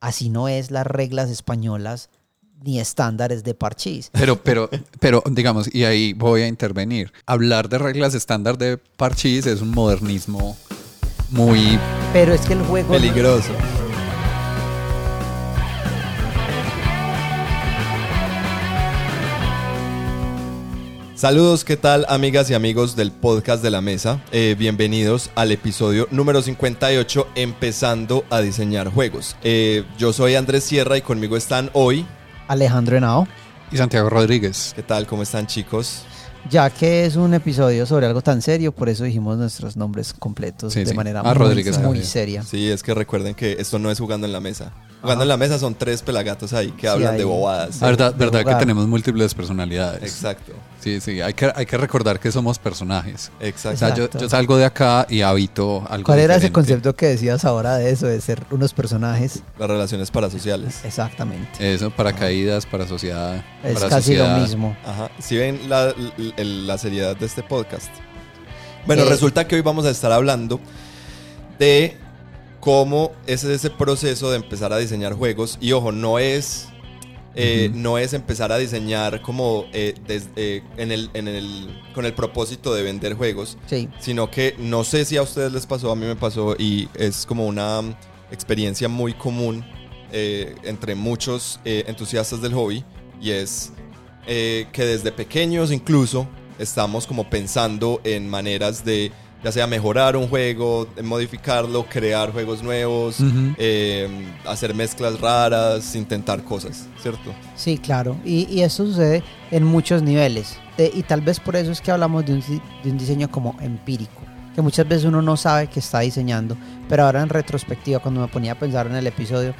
así no es las reglas españolas ni estándares de parchís. Pero, pero, pero, digamos, y ahí voy a intervenir. Hablar de reglas estándar de parchís es un modernismo muy Pero es que el juego... Peligroso. Saludos, ¿qué tal amigas y amigos del podcast de la mesa? Eh, bienvenidos al episodio número 58, empezando a diseñar juegos. Eh, yo soy Andrés Sierra y conmigo están hoy. Alejandro Henao, y Santiago Rodríguez. ¿Qué tal? ¿Cómo están chicos? ya que es un episodio sobre algo tan serio, por eso dijimos nuestros nombres completos Sí, de sí. manera Ah, muy, Rodríguez, muy seria. Sí, es que recuerden que esto no es jugando en la mesa. Jugando en la mesa son tres pelagatos ahí que Sí, hablan ahí. de bobadas. Ah, verdad, de verdad que jugar. tenemos múltiples personalidades. Exacto, Sí, sí, hay que, hay que recordar que somos personajes. O exacto. sea, yo, Exacto. yo salgo de acá y habito algo ¿Cuál era ese diferente. concepto que decías ahora de eso, de ser unos personajes? Las relaciones parasociales. Exactamente. Eso, paracaídas, para sociedad. Es para casi sociedad. lo mismo. Ajá. Si ven la, l- la seriedad de este podcast. Bueno, Eh. resulta que hoy vamos a estar hablando de cómo es ese proceso de empezar a diseñar juegos. Y ojo, no es. eh, Ujú. No es empezar a diseñar como eh, des- eh, en el, en el, con el propósito de vender juegos, Sí. sino que no sé si a ustedes les pasó, a mí me pasó y es como una experiencia muy común eh, entre muchos eh, entusiastas del hobby y es eh, que desde pequeños incluso estamos como pensando en maneras de ya sea mejorar un juego, modificarlo, crear juegos nuevos, Ujú. eh, hacer mezclas raras, intentar cosas, ¿cierto? Sí, claro. Y, y eso sucede en muchos niveles. De- y tal vez por eso es que hablamos de un, de un diseño como empírico. Que muchas veces uno no sabe que está diseñando. Pero ahora en retrospectiva, cuando me ponía a pensar en el episodio,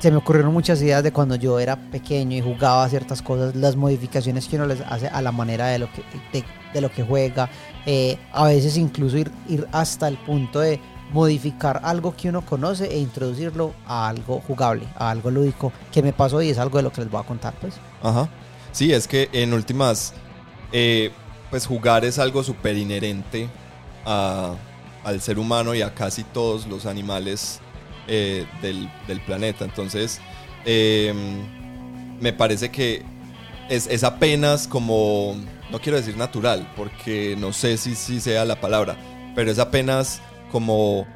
se me ocurrieron muchas ideas de cuando yo era pequeño y jugaba ciertas cosas, las modificaciones que uno les hace a la manera de lo que, de, de lo que juega. Eh, a veces incluso ir, ir hasta el punto de modificar algo que uno conoce e introducirlo a algo jugable, a algo lúdico, que me pasó y es algo de lo que les voy a contar, pues. Ajá. Sí, es que en últimas, eh, pues jugar es algo súper inherente a- al ser humano y a casi todos los animales eh, del, del planeta. Entonces, eh, me parece que es, es apenas como, no quiero decir natural, porque no sé si, si sea la palabra, pero es apenas como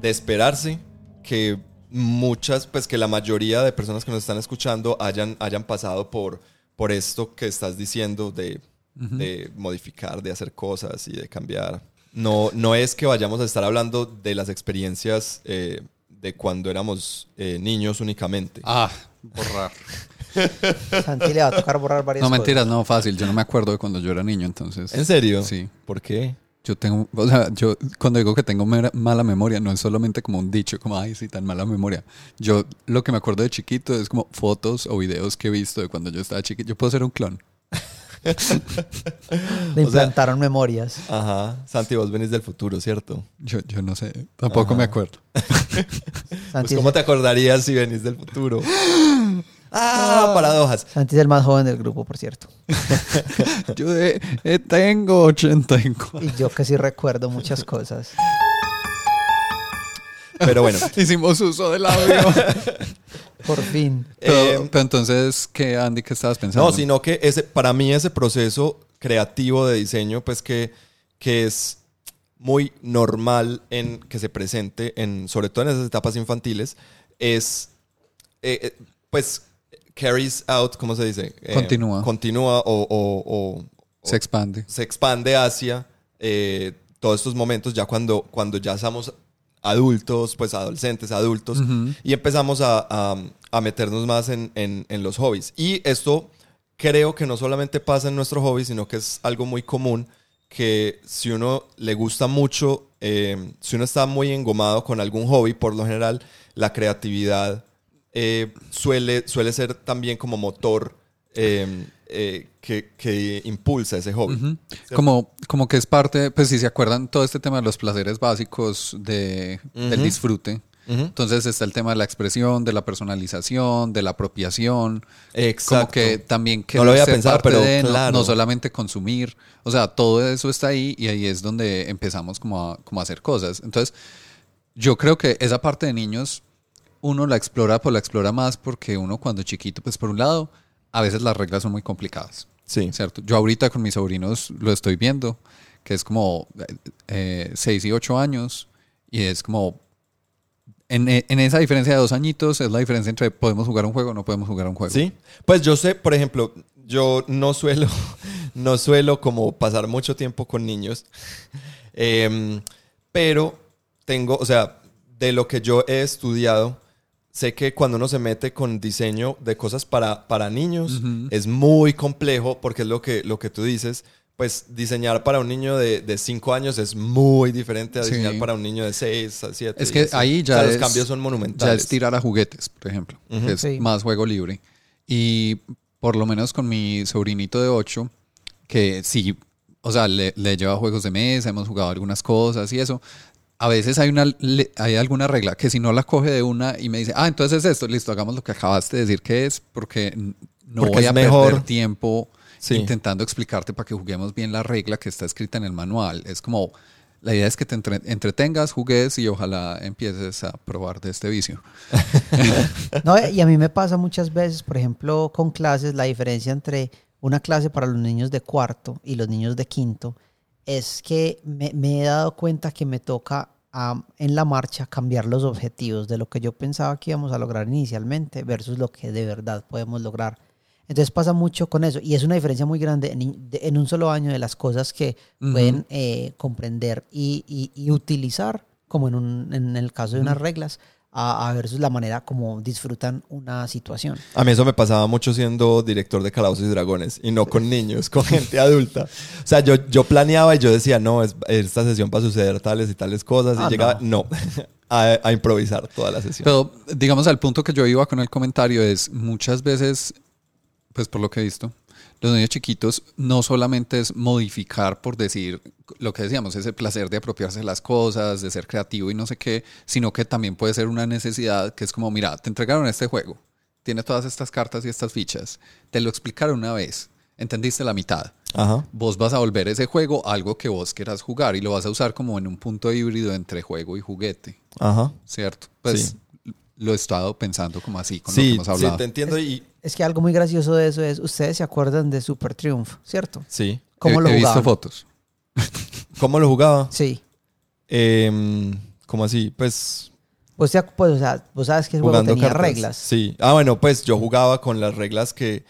de esperarse que muchas, pues que la mayoría de personas que nos están escuchando hayan, hayan pasado por, por esto que estás diciendo de, de modificar, de hacer cosas y de cambiar. No, no es que vayamos a estar hablando de las experiencias eh, de cuando éramos eh, niños únicamente. Ah, borrar. Santi le va a tocar borrar varias No, cosas. mentiras, no, fácil. Yo no me acuerdo de cuando yo era niño, entonces. ¿En serio? Sí. ¿Por qué? Yo tengo, o sea, yo cuando digo que tengo mera- mala memoria, no es solamente como un dicho, como, ay, sí, tan mala memoria. Yo lo que me acuerdo de chiquito es como fotos o videos que he visto de cuando yo estaba chiquito. Yo puedo ser un clon. Le implantaron memorias. Ajá. Santi, vos venís del futuro, ¿cierto? Yo, yo no sé, tampoco me acuerdo. Pues, Santi, ¿Cómo te acordarías si venís del futuro? Ah, paradojas. Santi es el más joven del grupo, por cierto. Yo de- eh, tengo 84. Y yo que sí recuerdo muchas cosas. Pero bueno. Hicimos uso del audio. Por fin. pero, Eh, pero entonces, ¿qué, Andy, qué estabas pensando? No, sino que ese, para mí ese proceso creativo de diseño, pues que, que es muy normal en que se presente, en, sobre todo en esas etapas infantiles, es, eh, eh, pues, carries out, ¿cómo se dice? Eh, Continúa. Continúa o, o- o- Se expande. se expande hacia eh, todos estos momentos ya cuando, cuando ya somos adultos, pues adolescentes, adultos, Ujú. y empezamos a, a- a meternos más en, en- en los hobbies. Y esto creo que no solamente pasa en nuestro hobby, sino que es algo muy común que si uno le gusta mucho, eh, si uno está muy engomado con algún hobby, por lo general, la creatividad eh, suele, suele ser también como motor eh, eh, que, que impulsa ese hobby. Ujú. Como, como que es parte, pues si se acuerdan, todo este tema de los placeres básicos de, del Ujú. disfrute. Ujú. Entonces está el tema de la expresión, de la personalización, de la apropiación. Exacto. Como que también que No lo había pensado, pero no, claro. no solamente consumir. O sea, todo eso está ahí y ahí es donde empezamos como a, como a hacer cosas. Entonces, yo creo que esa parte de niños, uno la explora, pues la explora más porque uno cuando chiquito, pues por un lado, a veces las reglas son muy complicadas. Sí. ¿Cierto? Yo ahorita con mis sobrinos lo estoy viendo, que es como 6 y 8 años, y es como... En, en, esa diferencia de dos añitos es la diferencia entre podemos jugar un juego o no podemos jugar un juego. Sí, pues yo sé, por ejemplo, yo no suelo, no suelo como pasar mucho tiempo con niños, eh, pero tengo, o sea, de lo que yo he estudiado, sé que cuando uno se mete con diseño de cosas para, para niños, es muy complejo porque es lo que, lo que tú dices. Pues diseñar para un niño de 5 años es muy diferente a diseñar para un niño de 6 a 7. Es que ahí ya los cambios son monumentales. Ya es tirar a juguetes, por ejemplo, que es más juego libre. Y por lo menos con mi sobrinito de 8, que sí, o sea, le, le lleva juegos de mesa, hemos jugado algunas cosas y eso, a veces hay, una, hay alguna regla que si no la coge de una y me dice, ah, entonces es esto, listo, hagamos lo que acabaste de decir que es, porque no voy a perder tiempo intentando explicarte para que juguemos bien la regla que está escrita en el manual. Es como, la idea es que te entretengas, jugues y ojalá empieces a probar de este vicio. no, y a mí me pasa muchas veces, por ejemplo, con clases, la diferencia entre una clase para los niños de cuarto y los niños de quinto es que me, he dado cuenta que me toca en la marcha cambiar los objetivos de lo que yo pensaba que íbamos a lograr inicialmente versus lo que de verdad podemos lograr. Entonces pasa mucho con eso y es una diferencia muy grande en, un solo año de las cosas que pueden eh, comprender y, y, utilizar, como en, un, en el caso de unas reglas, a, ver la manera como disfrutan una situación. A mí eso me pasaba mucho siendo director de Calabozos y Dragones y no con niños, con gente adulta. O sea, yo, yo planeaba y yo decía, no, es, esta sesión va a suceder tales y tales cosas y ah, llegaba, no, a, a, improvisar toda la sesión. Pero digamos al punto que yo iba con el comentario es muchas veces, pues por lo que he visto, los niños chiquitos no solamente es modificar por decir lo que decíamos, ese placer de apropiarse de las cosas, de ser creativo y no sé qué, sino que también puede ser una necesidad que es como, mira, te entregaron este juego, tiene todas estas cartas y estas fichas, te lo explicaron una vez, entendiste la mitad. Vos vas a volver ese juego algo que vos quieras jugar y lo vas a usar como en un punto híbrido entre juego y juguete. Ajá. ¿Cierto? Pues lo he estado pensando como así con lo que hemos hablado. Sí, te entiendo y es que algo muy gracioso de eso es, ustedes se acuerdan de Super Triumph, ¿cierto? Sí. ¿Cómo lo he visto fotos. ¿Cómo lo jugaba? Sí. Eh, ¿Cómo así? Pues... Pues, pues o sea, vos sabes que el juego tenía reglas. Sí. Ah, bueno, pues yo jugaba con las reglas que,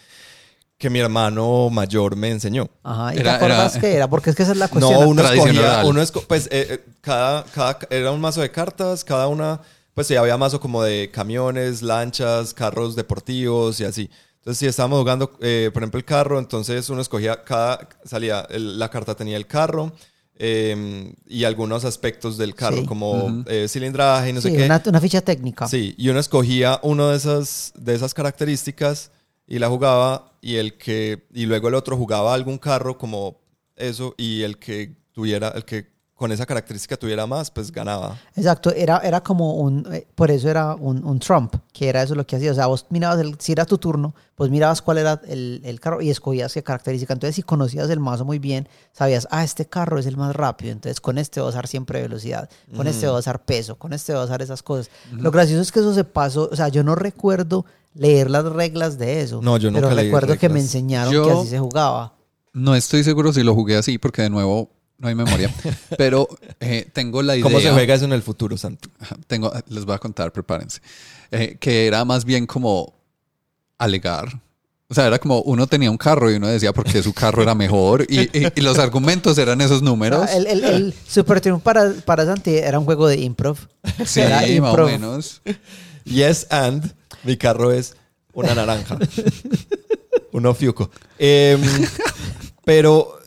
que mi hermano mayor me enseñó. Ajá, ¿y te acuerdas qué era? Porque es que esa es la cuestión. No, uno escogía, uno pues eh, eh, cada, cada, era un mazo de cartas, cada una pues sí, había mazo como de camiones, lanchas, carros deportivos y así. Entonces, si estábamos jugando, eh, por ejemplo, el carro, entonces uno escogía cada, salía, la carta tenía el carro em, y algunos aspectos del carro, como eh, cilindraje y no sé qué. Una, una ficha técnica. Sí, y uno escogía uno de esas, de esas características y la jugaba y el que, y luego el otro jugaba algún carro como eso y el que tuviera, el que con esa característica tuviera más, pues ganaba. Exacto, era, era como un, eh, por eso era un, un, Trump, que era eso lo que hacía. O sea, vos mirabas, el, si era tu turno, pues mirabas cuál era el, el, carro y escogías qué característica. Entonces, si conocías el mazo muy bien, sabías, ah, este carro es el más rápido, entonces con este voy a usar siempre velocidad, con este voy a usar peso, con este voy a usar esas cosas. Lo gracioso es que eso se pasó, o sea, yo no recuerdo leer las reglas de eso. No, yo Pero recuerdo que me enseñaron que así se jugaba. No estoy seguro si lo jugué así, porque de nuevo no hay memoria. Pero eh, tengo la idea. ¿Cómo se juega eso en el futuro, Santo? Tengo, les voy a contar, prepárense. Eh, que era más bien como alegar. O sea, era como uno tenía un carro y uno decía por qué su carro era mejor y, los argumentos eran esos números. el, el, Super Triumph para, para Santi era un juego de improv. Sí, más o menos. Yes, and mi carro es una naranja. Uno fiuco. Em, pero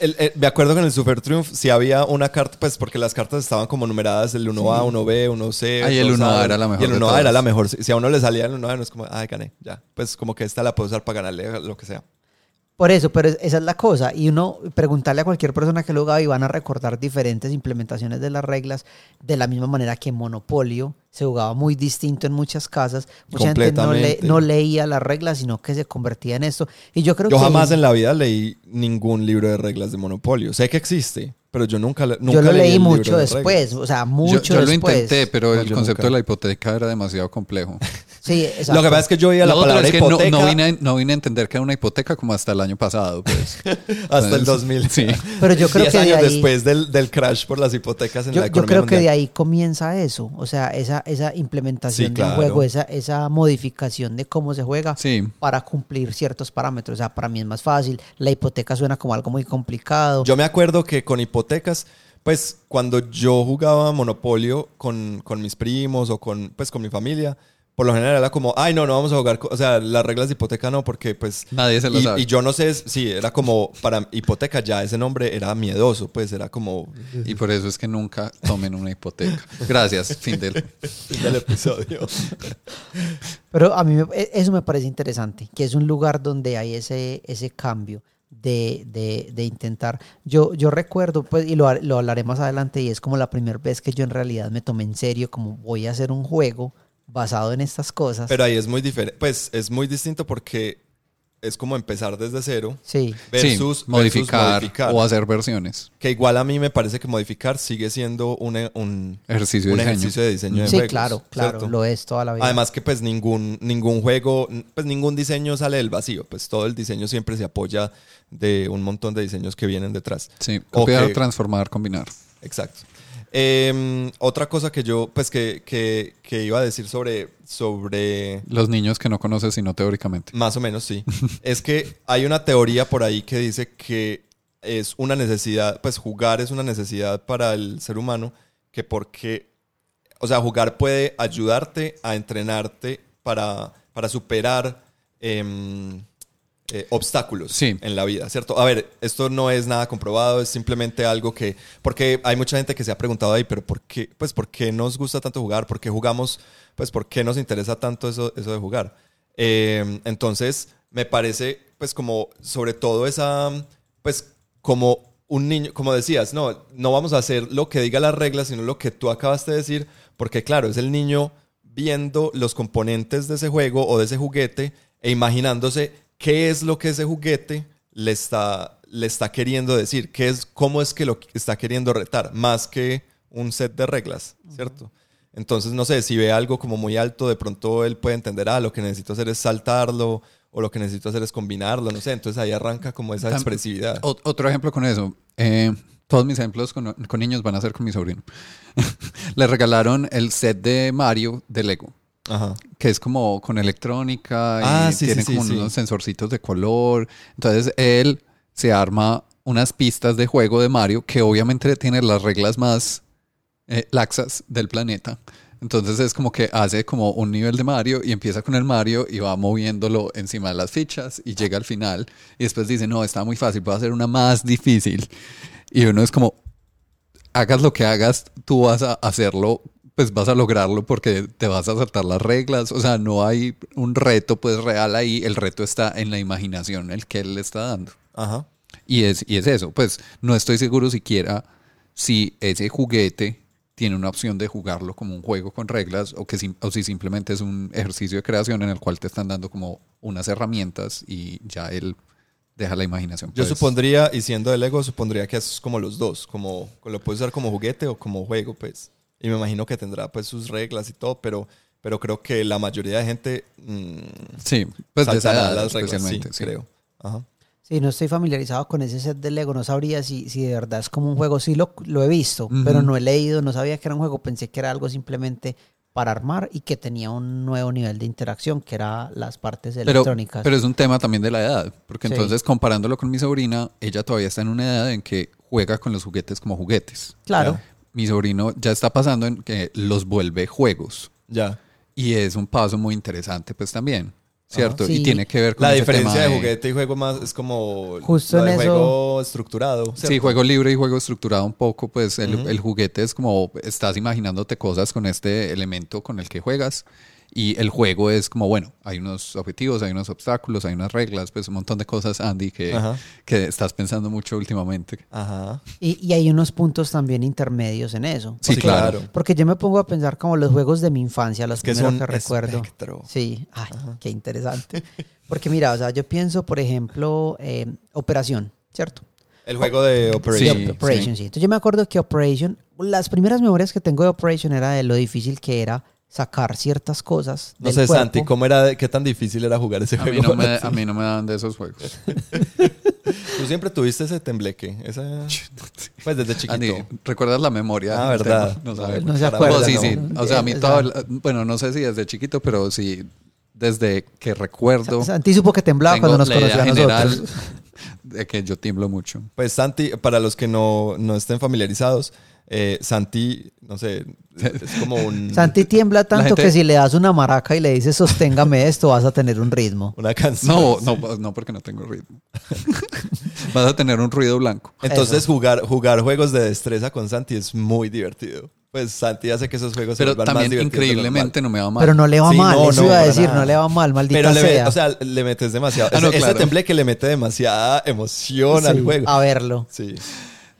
el, me acuerdo que en el Super Triumph si había una carta, pues porque las cartas estaban como numeradas, el 1A, 1B, 1C. Ahí el 1A era la mejor. Y el 1A era la mejor. Si a uno le salía el 1A, no es como, ay, gané, ya. Pues como que esta la puedo usar para ganarle lo que sea. Por eso, pero es- esa es la cosa. Y uno preguntarle a cualquier persona que lo haga y van a recordar diferentes implementaciones de las reglas, de la misma manera que en Monopolio se jugaba muy distinto en muchas casas. Mucha gente no, le- no leía las reglas, sino que se convertía en esto. Y yo creo Yo que jamás en la vida leí ningún libro de reglas de Monopolio. Sé que existe, pero yo nunca, nunca yo lo leí leí el libro mucho de después, reglas. o sea, Yo, mucho yo lo después. intenté, pero No, el yo concepto nunca. de la hipoteca era demasiado complejo. Sí, exacto. Lo que pasa es que yo oía la Lo otro palabra es que no, hipoteca no vine, a- no vine a entender que era una hipoteca como hasta el año pasado. Pues. hasta el Entonces, 2000. Sí. Pero yo creo Diez que de años ahí- después del, del crash por las hipotecas en Yo, la yo economía creo que de mundial. ahí comienza eso, o sea, esa, esa implementación Sí, de un claro. juego, esa, esa modificación de cómo se juega Sí. para cumplir ciertos parámetros. O sea, para mí es más fácil. La hipoteca suena como algo muy complicado. Yo me acuerdo que con hipotecas, pues cuando yo jugaba Monopolio con, con mis primos o con, pues, con mi familia, por lo general era como, ay, no, no vamos a jugar, o sea, las reglas de hipoteca no, porque pues... Nadie se lo y, sabe. y yo no sé, sí, era como, para hipoteca ya ese nombre era miedoso, pues era como... Y por eso es que nunca tomen una hipoteca. Gracias, fin del... fin del episodio. Pero a mí me- e- eso me parece interesante, que es un lugar donde hay ese, ese cambio de, de- de intentar. Yo, yo recuerdo, pues, y lo, lo hablaré más adelante, y es como la primera vez que yo en realidad me tomé en serio, como voy a hacer un juego basado en estas cosas. Pero ahí es muy diferente, pues es muy distinto porque es como empezar desde cero sí. versus, sí, modificar, versus modificar. o hacer versiones. Que igual a mí me parece que modificar sigue siendo un, un, Ejercicio de un diseño. ejercicio de diseño de Sí, juegos, claro, claro, ¿cierto? lo es toda la vida. Además que pues ningún, ningún juego, pues ningún diseño sale del vacío, pues todo el diseño siempre se apoya de un montón de diseños que vienen detrás. Sí, copiar, que- transformar, combinar. Exacto. Em, otra cosa que yo, pues que, que, que iba a decir sobre, sobre, Los niños que no conoces sino teóricamente. más o menos sí, es que hay una teoría por ahí que dice que es una necesidad, pues jugar es una necesidad para el ser humano, que porque, o sea, jugar puede ayudarte a entrenarte para, para superar em, eh, obstáculos Sí. en la vida, ¿cierto? A ver, esto no es nada comprobado, es simplemente algo que, porque hay mucha gente que se ha preguntado ahí, pero ¿por qué, pues, ¿por qué nos gusta tanto jugar? ¿Por qué jugamos? Pues, ¿por qué nos interesa tanto eso, eso de jugar? Eh, entonces, me parece, pues, como, sobre todo esa, pues, como un niño, como decías, no, no vamos a hacer lo que diga las reglas, sino lo que tú acabaste de decir, porque claro, es el niño viendo los componentes de ese juego o de ese juguete e imaginándose qué es lo que ese juguete le está, le está queriendo decir, qué es, cómo es que lo está queriendo retar, más que un set de reglas, ¿cierto? Entonces, no sé, si ve algo como muy alto, de pronto él puede entender, ah, lo que necesito hacer es saltarlo, o lo que necesito hacer es combinarlo, no sé, entonces ahí arranca como esa expresividad. Otro ejemplo con eso. eh, todos mis ejemplos con, con niños van a ser con mi sobrino. Le regalaron el set de Mario de Lego. Ajá. que es como con electrónica y Ah, sí, tiene sí, como sí. unos sensorcitos de color. Entonces él se arma unas pistas de juego de Mario que obviamente tiene las reglas más eh, laxas del planeta. Entonces es como que hace como un nivel de Mario y empieza con el Mario y va moviéndolo encima de las fichas y llega al final y después dice, no, está muy fácil, voy a hacer una más difícil. Y uno es como, hagas lo que hagas, tú vas a hacerlo, pues vas a lograrlo porque te vas a saltar las reglas. O sea, no hay un reto pues real ahí, el reto está en la imaginación, el que él le está dando. Ajá. Y es, y es eso, pues no estoy seguro siquiera si ese juguete tiene una opción de jugarlo como un juego con reglas o, que o si simplemente es un ejercicio de creación en el cual te están dando como unas herramientas y ya él deja la imaginación. Yo pues. supondría, y siendo de Lego, supondría que es como los dos, como lo puedes usar como juguete o como juego, pues. Y me imagino que tendrá pues sus reglas y todo, pero, pero creo que la mayoría de gente mm, Sí, pues de esa edad las reglas, sí, sí. creo. Ajá. Sí, no estoy familiarizado con ese set de Lego, no sabría si, si de verdad es como un juego. Sí lo, lo he visto, pero no he leído, no sabía que era un juego, pensé que era algo simplemente para armar y que tenía un nuevo nivel de interacción, que era las partes Pero, electrónicas. pero es un tema también de la edad, porque Sí. entonces comparándolo con mi sobrina, ella todavía está en una edad en que juega con los juguetes como juguetes. claro. Mi sobrino ya está pasando en que los vuelve juegos Ya. y es un paso muy interesante pues también, ¿cierto? Sí. Y tiene que ver con La ese diferencia tema de juguete y juego más es como Justo en eso- juego estructurado. Sí, juego libre y juego estructurado un poco, pues el, el juguete es como estás imaginándote cosas con este elemento con el que juegas Y el juego es como, bueno, hay unos objetivos, hay unos obstáculos, hay unas reglas, pues un montón de cosas, Andy, que, que estás pensando mucho últimamente. Ajá. Y, y hay unos puntos también intermedios en eso. Sí, Porque- claro. Porque yo me pongo a pensar como los juegos de mi infancia, los Es que primeros un que recuerdo. espectro. Sí, ay, qué interesante. Porque mira, o sea, yo pienso, por ejemplo, eh, Operación, ¿cierto? El juego de Operation. Sí, Operation, sí. Entonces yo me acuerdo que Operation, las primeras memorias que tengo de Operation era de lo difícil que era sacar ciertas cosas. No del sé, cuerpo. Santi, ¿cómo era, qué tan difícil era jugar ese A mí, juego? no me, a mí no me dan de esos juegos. Tú siempre tuviste ese tembleque. Esa... Pues desde chiquito. Andy, ¿recuerdas la memoria? Ah, verdad. No se Para- acuerda. No, sí, sí. O sea, a mí Eh, todo, bueno, no sé si desde chiquito, pero sí desde que recuerdo. Santi supo que temblaba cuando nos conoció a general nosotros. de que yo tiemblo mucho. Pues Santi, para los que no, no estén familiarizados, eh, Santi, no sé, es como un, Santi tiembla tanto gente- que si le das una maraca y le dices sosténgame esto, vas a tener un ritmo. una canción. No, no, no, porque no tengo ritmo. Vas a tener un ruido blanco. Entonces jugar, jugar juegos de destreza con Santi es muy divertido. Pues Santi hace que esos juegos se Pero vuelvan más también lo increíblemente no me va mal. Pero no le va Sí, mal, no, eso no, iba a decir, nada. no le va mal, maldita Pero le, sea. met- o sea, le metes demasiado. Ah, no, ese, ese claro. tembleque le mete demasiada emoción al juego. A verlo. Sí.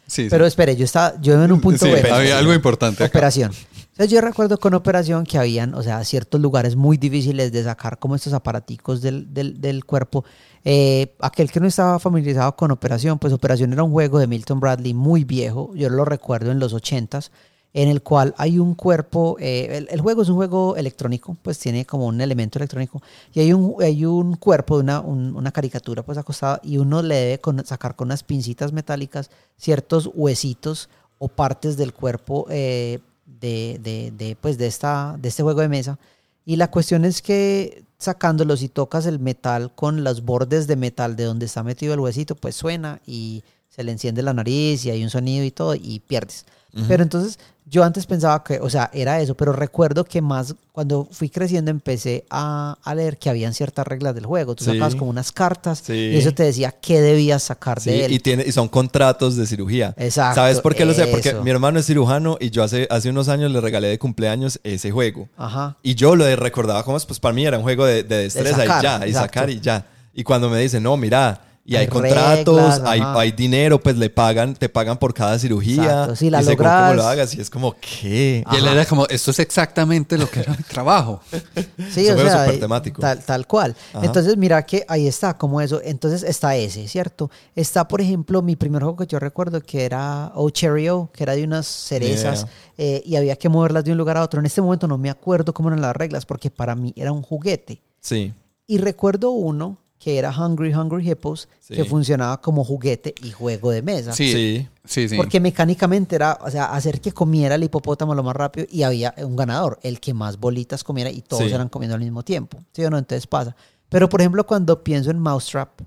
Sí, sí. Pero espere, yo estaba, yo en un punto Sí, bueno. pero- había algo importante acá. Operación. Entonces yo recuerdo con Operación que habían, o sea, ciertos lugares muy difíciles de sacar como estos aparaticos del, del, del cuerpo. Eh, aquel que no estaba familiarizado con Operación, pues Operación era un juego de Milton Bradley muy viejo, yo lo recuerdo en los ochentas, en el cual hay un cuerpo, eh, el, el juego es un juego electrónico, pues tiene como un elemento electrónico, y hay un, hay un cuerpo de una, un- una caricatura pues acostada, y uno le debe con- sacar con unas pincitas metálicas ciertos huesitos o partes del cuerpo eh, de, de, de, pues de, esta, de este juego de mesa. Y la cuestión es que sacándolos y tocas el metal con los bordes de metal de donde está metido el huesito, pues suena y se le enciende la nariz y hay un sonido y todo y pierdes. Pero entonces yo antes pensaba que, o sea, era eso, pero recuerdo que más cuando fui creciendo empecé a, a leer que habían ciertas reglas del juego. Tú Sí. sacabas como unas cartas Sí. y eso te decía qué debías sacar Sí, de él. y, tiene, y son contratos de cirugía. Exacto, ¿Sabes por qué lo sé? Porque eso. mi hermano es cirujano y yo hace, hace unos años le regalé de cumpleaños ese juego. Ajá. Y yo lo de- recordaba como, pues para mí era un juego de, de destreza sacar, y ya, y exacto. sacar y ya. Y cuando me dicen, no, mira, y hay, Hay contratos, reglas, hay, hay dinero, pues le pagan, te pagan por cada cirugía. Exacto, si la y según cómo logras- lo hagas, y es como, ¿qué? Y él era como, esto es exactamente lo que era mi trabajo. Sí, Es o sea, súper eh, temático. Tal, tal cual. Ajá. Entonces, mira que ahí está, como eso. Entonces está ese, ¿cierto? Está, por ejemplo, mi primer juego que yo recuerdo que era Oh Cherry O, que era de unas cerezas eh, y había que moverlas de un lugar a otro. En este momento no me acuerdo cómo eran las reglas porque para mí era un juguete. Sí. Y recuerdo uno que era Hungry Hungry Hippos, Sí. que funcionaba como juguete y juego de mesa. Sí, Sí. sí, sí. Porque mecánicamente era, o sea, hacer que comiera el hipopótamo lo más rápido y había un ganador, el que más bolitas comiera y todos Sí. eran comiendo al mismo tiempo. ¿Sí o no? Entonces pasa. Pero, por ejemplo, cuando pienso en Mousetrap,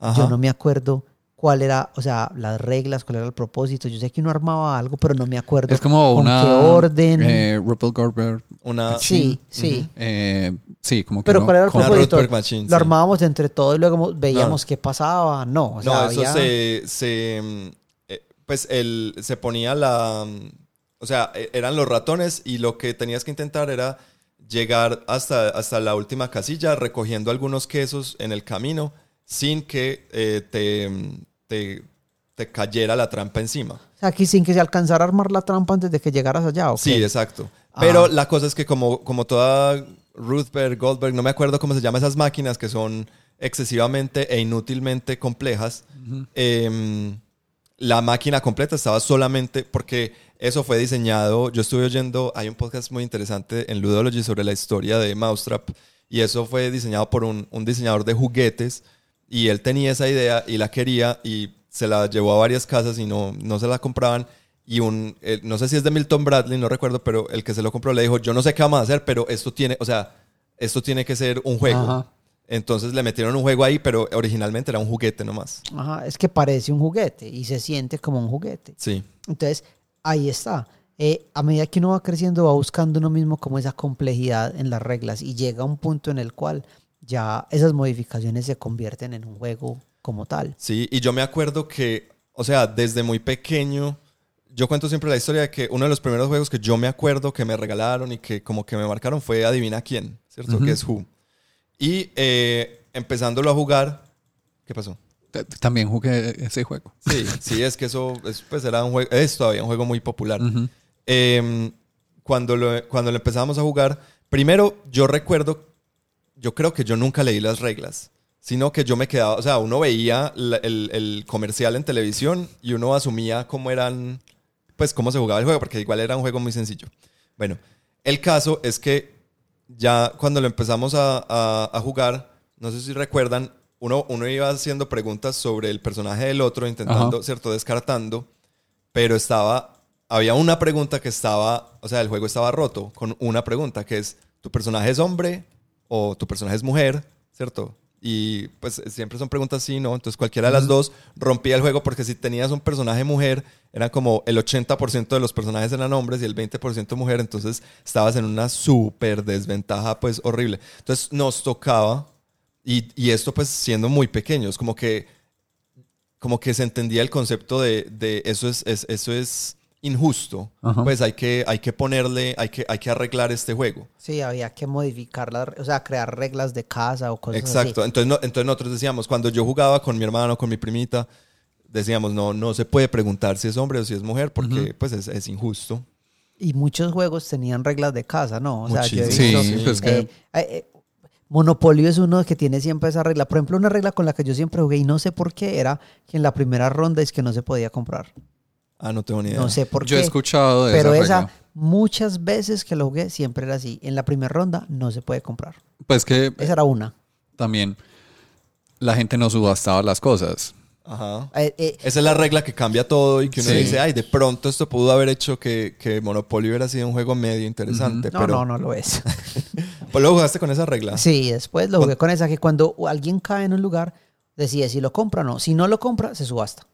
Ajá. yo no me acuerdo cuál era, o sea, las reglas, cuál era el propósito. Yo sé que uno armaba algo, pero no me acuerdo es como con una... qué orden. Eh, Ripple Garber. Una, sí, sí. eh, sí, como que Pero ¿cuál era el con- Una propósito? Machine, Lo sí. armábamos entre todos y luego mo- veíamos qué pasaba. No, o sea, no, eso había- se, se, mm, eh, pues el, se ponía la, mm, o sea, e- eran los ratones y lo que tenías que intentar era llegar hasta, hasta la última casilla recogiendo algunos quesos en el camino sin que eh, te, mm, te, te cayera la trampa encima. O sea, aquí sin que se alcanzara a armar la trampa antes de que llegaras allá. ¿o Sí, exacto. Pero Ah. la cosa es que como, como toda Ruthberg, Goldberg, no me acuerdo cómo se llaman esas máquinas que son excesivamente e inútilmente complejas, em, la máquina completa estaba solamente porque eso fue diseñado, yo estuve oyendo, hay un podcast muy interesante en Ludology sobre la historia de Mousetrap y eso fue diseñado por un, un diseñador de juguetes y él tenía esa idea y la quería y se la llevó a varias casas y no, no se la compraban y un, eh, no sé si es de Milton Bradley, no recuerdo, pero el que se lo compró le dijo, yo no sé qué vamos a hacer, pero esto tiene, o sea, esto tiene que ser un juego. Ajá. Entonces le metieron un juego ahí, pero originalmente era un juguete nomás. Ajá, es que parece un juguete y se siente como un juguete. Sí. Entonces, ahí está. Eh, a medida que uno va creciendo, va buscando uno mismo como esa complejidad en las reglas y llega a un punto en el cual ya esas modificaciones se convierten en un juego como tal. Sí, y yo me acuerdo que, o sea, desde muy pequeño, yo cuento siempre la historia de que uno de los primeros juegos que yo me acuerdo que me regalaron y que como que me marcaron fue Adivina quién, ¿cierto? Que es Who. Y eh, empezándolo a jugar, ¿qué pasó? También jugué ese juego. Sí, sí, es que eso es, pues era un juego, es todavía un juego muy popular. Eh, cuando, lo, cuando lo empezamos a jugar, primero yo recuerdo, yo creo que yo nunca leí las reglas, sino que yo me quedaba, o sea, uno veía la- el, el comercial en televisión y uno asumía cómo eran, pues cómo se jugaba el juego, porque igual era un juego muy sencillo. Bueno, el caso es que ya cuando lo empezamos a, a- a jugar, no sé si recuerdan, uno, uno iba haciendo preguntas sobre el personaje del otro, intentando, Ajá. ¿cierto? Descartando, pero estaba, había una pregunta que estaba, o sea, el juego estaba roto con una pregunta, que es, ¿tu personaje es hombre o tu personaje es mujer? ¿Cierto? Y pues siempre son preguntas sí, ¿no? Entonces cualquiera de las dos rompía el juego porque si tenías un personaje mujer, era como el 80% de los personajes eran hombres y el 20% mujer, entonces estabas en una súper desventaja pues horrible. Entonces nos tocaba, y, y esto pues siendo muy pequeños, como que, como que se entendía el concepto de, de eso, es, es- eso es injusto, Ajá. pues hay que, hay que ponerle, hay que, hay que arreglar este juego. Sí, había que modificarla, o sea, crear reglas de casa o cosas Exacto. así. Entonces, no- entonces nosotros decíamos, cuando yo jugaba con mi hermano, con mi primita, decíamos, no, no se puede preguntar si es hombre o si es mujer porque pues es, es injusto. Y muchos juegos tenían reglas de casa, ¿no? O sea, yo. Sí, pues que- eh, eh, Monopolio es uno que tiene siempre esa regla. Por ejemplo, una regla con la que yo siempre jugué y no sé por qué era que en la primera ronda es que no se podía comprar. Ah, no tengo ni idea. No sé por Yo qué. he escuchado de pero esa esa, regla. muchas veces que lo jugué, siempre era así. En la primera ronda no se puede comprar. Pues que Esa era una. también la gente no subastaba las cosas. Ajá. Eh, eh, Esa es la regla que cambia todo y que uno Sí. dice, ay, de pronto esto pudo haber hecho que, que Monopoly hubiera sido un juego medio interesante. no, pero no, no lo es. Pues lo jugaste con esa regla. Sí, después lo jugué con esa que cuando alguien cae en un lugar, decide si lo compra o no. Si no lo compra, se subasta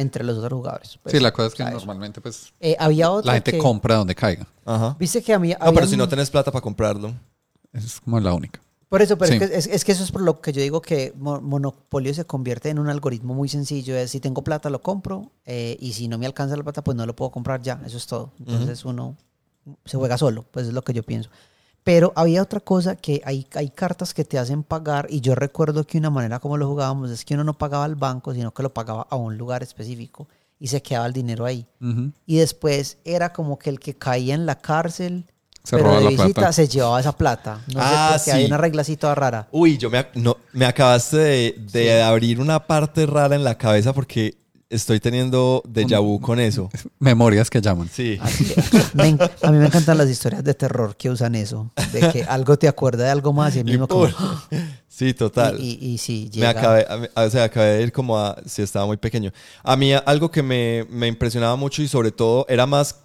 entre los otros jugadores. Pues, sí, la cosa es que normalmente pues Eh, había otra la gente que- compra donde caiga. Ajá. Viste que a mí... No, pero si no tenés plata para comprarlo. Es como la única. Por eso, pero Sí. es, que, es, es que eso es por lo que yo digo que Mo- Monopolio se convierte en un algoritmo muy sencillo. Es si tengo plata lo compro eh, y si no me alcanza la plata pues no lo puedo comprar ya. Eso es todo. Entonces uno se juega solo, pues es lo que yo pienso. Pero había otra cosa que hay, hay cartas que te hacen pagar y yo recuerdo que una manera como lo jugábamos es que uno no pagaba al banco, sino que lo pagaba a un lugar específico y se quedaba el dinero ahí. Y después era como que el que caía en la cárcel, Se pero de visita plata. se llevaba esa plata. No Ah, sé qué hay sí. una regla así toda rara. Uy, yo me, no, me acabaste de, de abrir una parte rara en la cabeza porque estoy teniendo déjà vu con eso. Memorias que llaman. Sí. Me en- a mí me encantan las historias de terror que usan eso, de que algo te acuerda de algo más y el Y mismo como... pum. Sí, total. Y, y, y sí, Me llega. acabé, a mí- o sea, acabé de ir como a, si estaba muy pequeño. A mí algo que me, me impresionaba mucho y sobre todo era más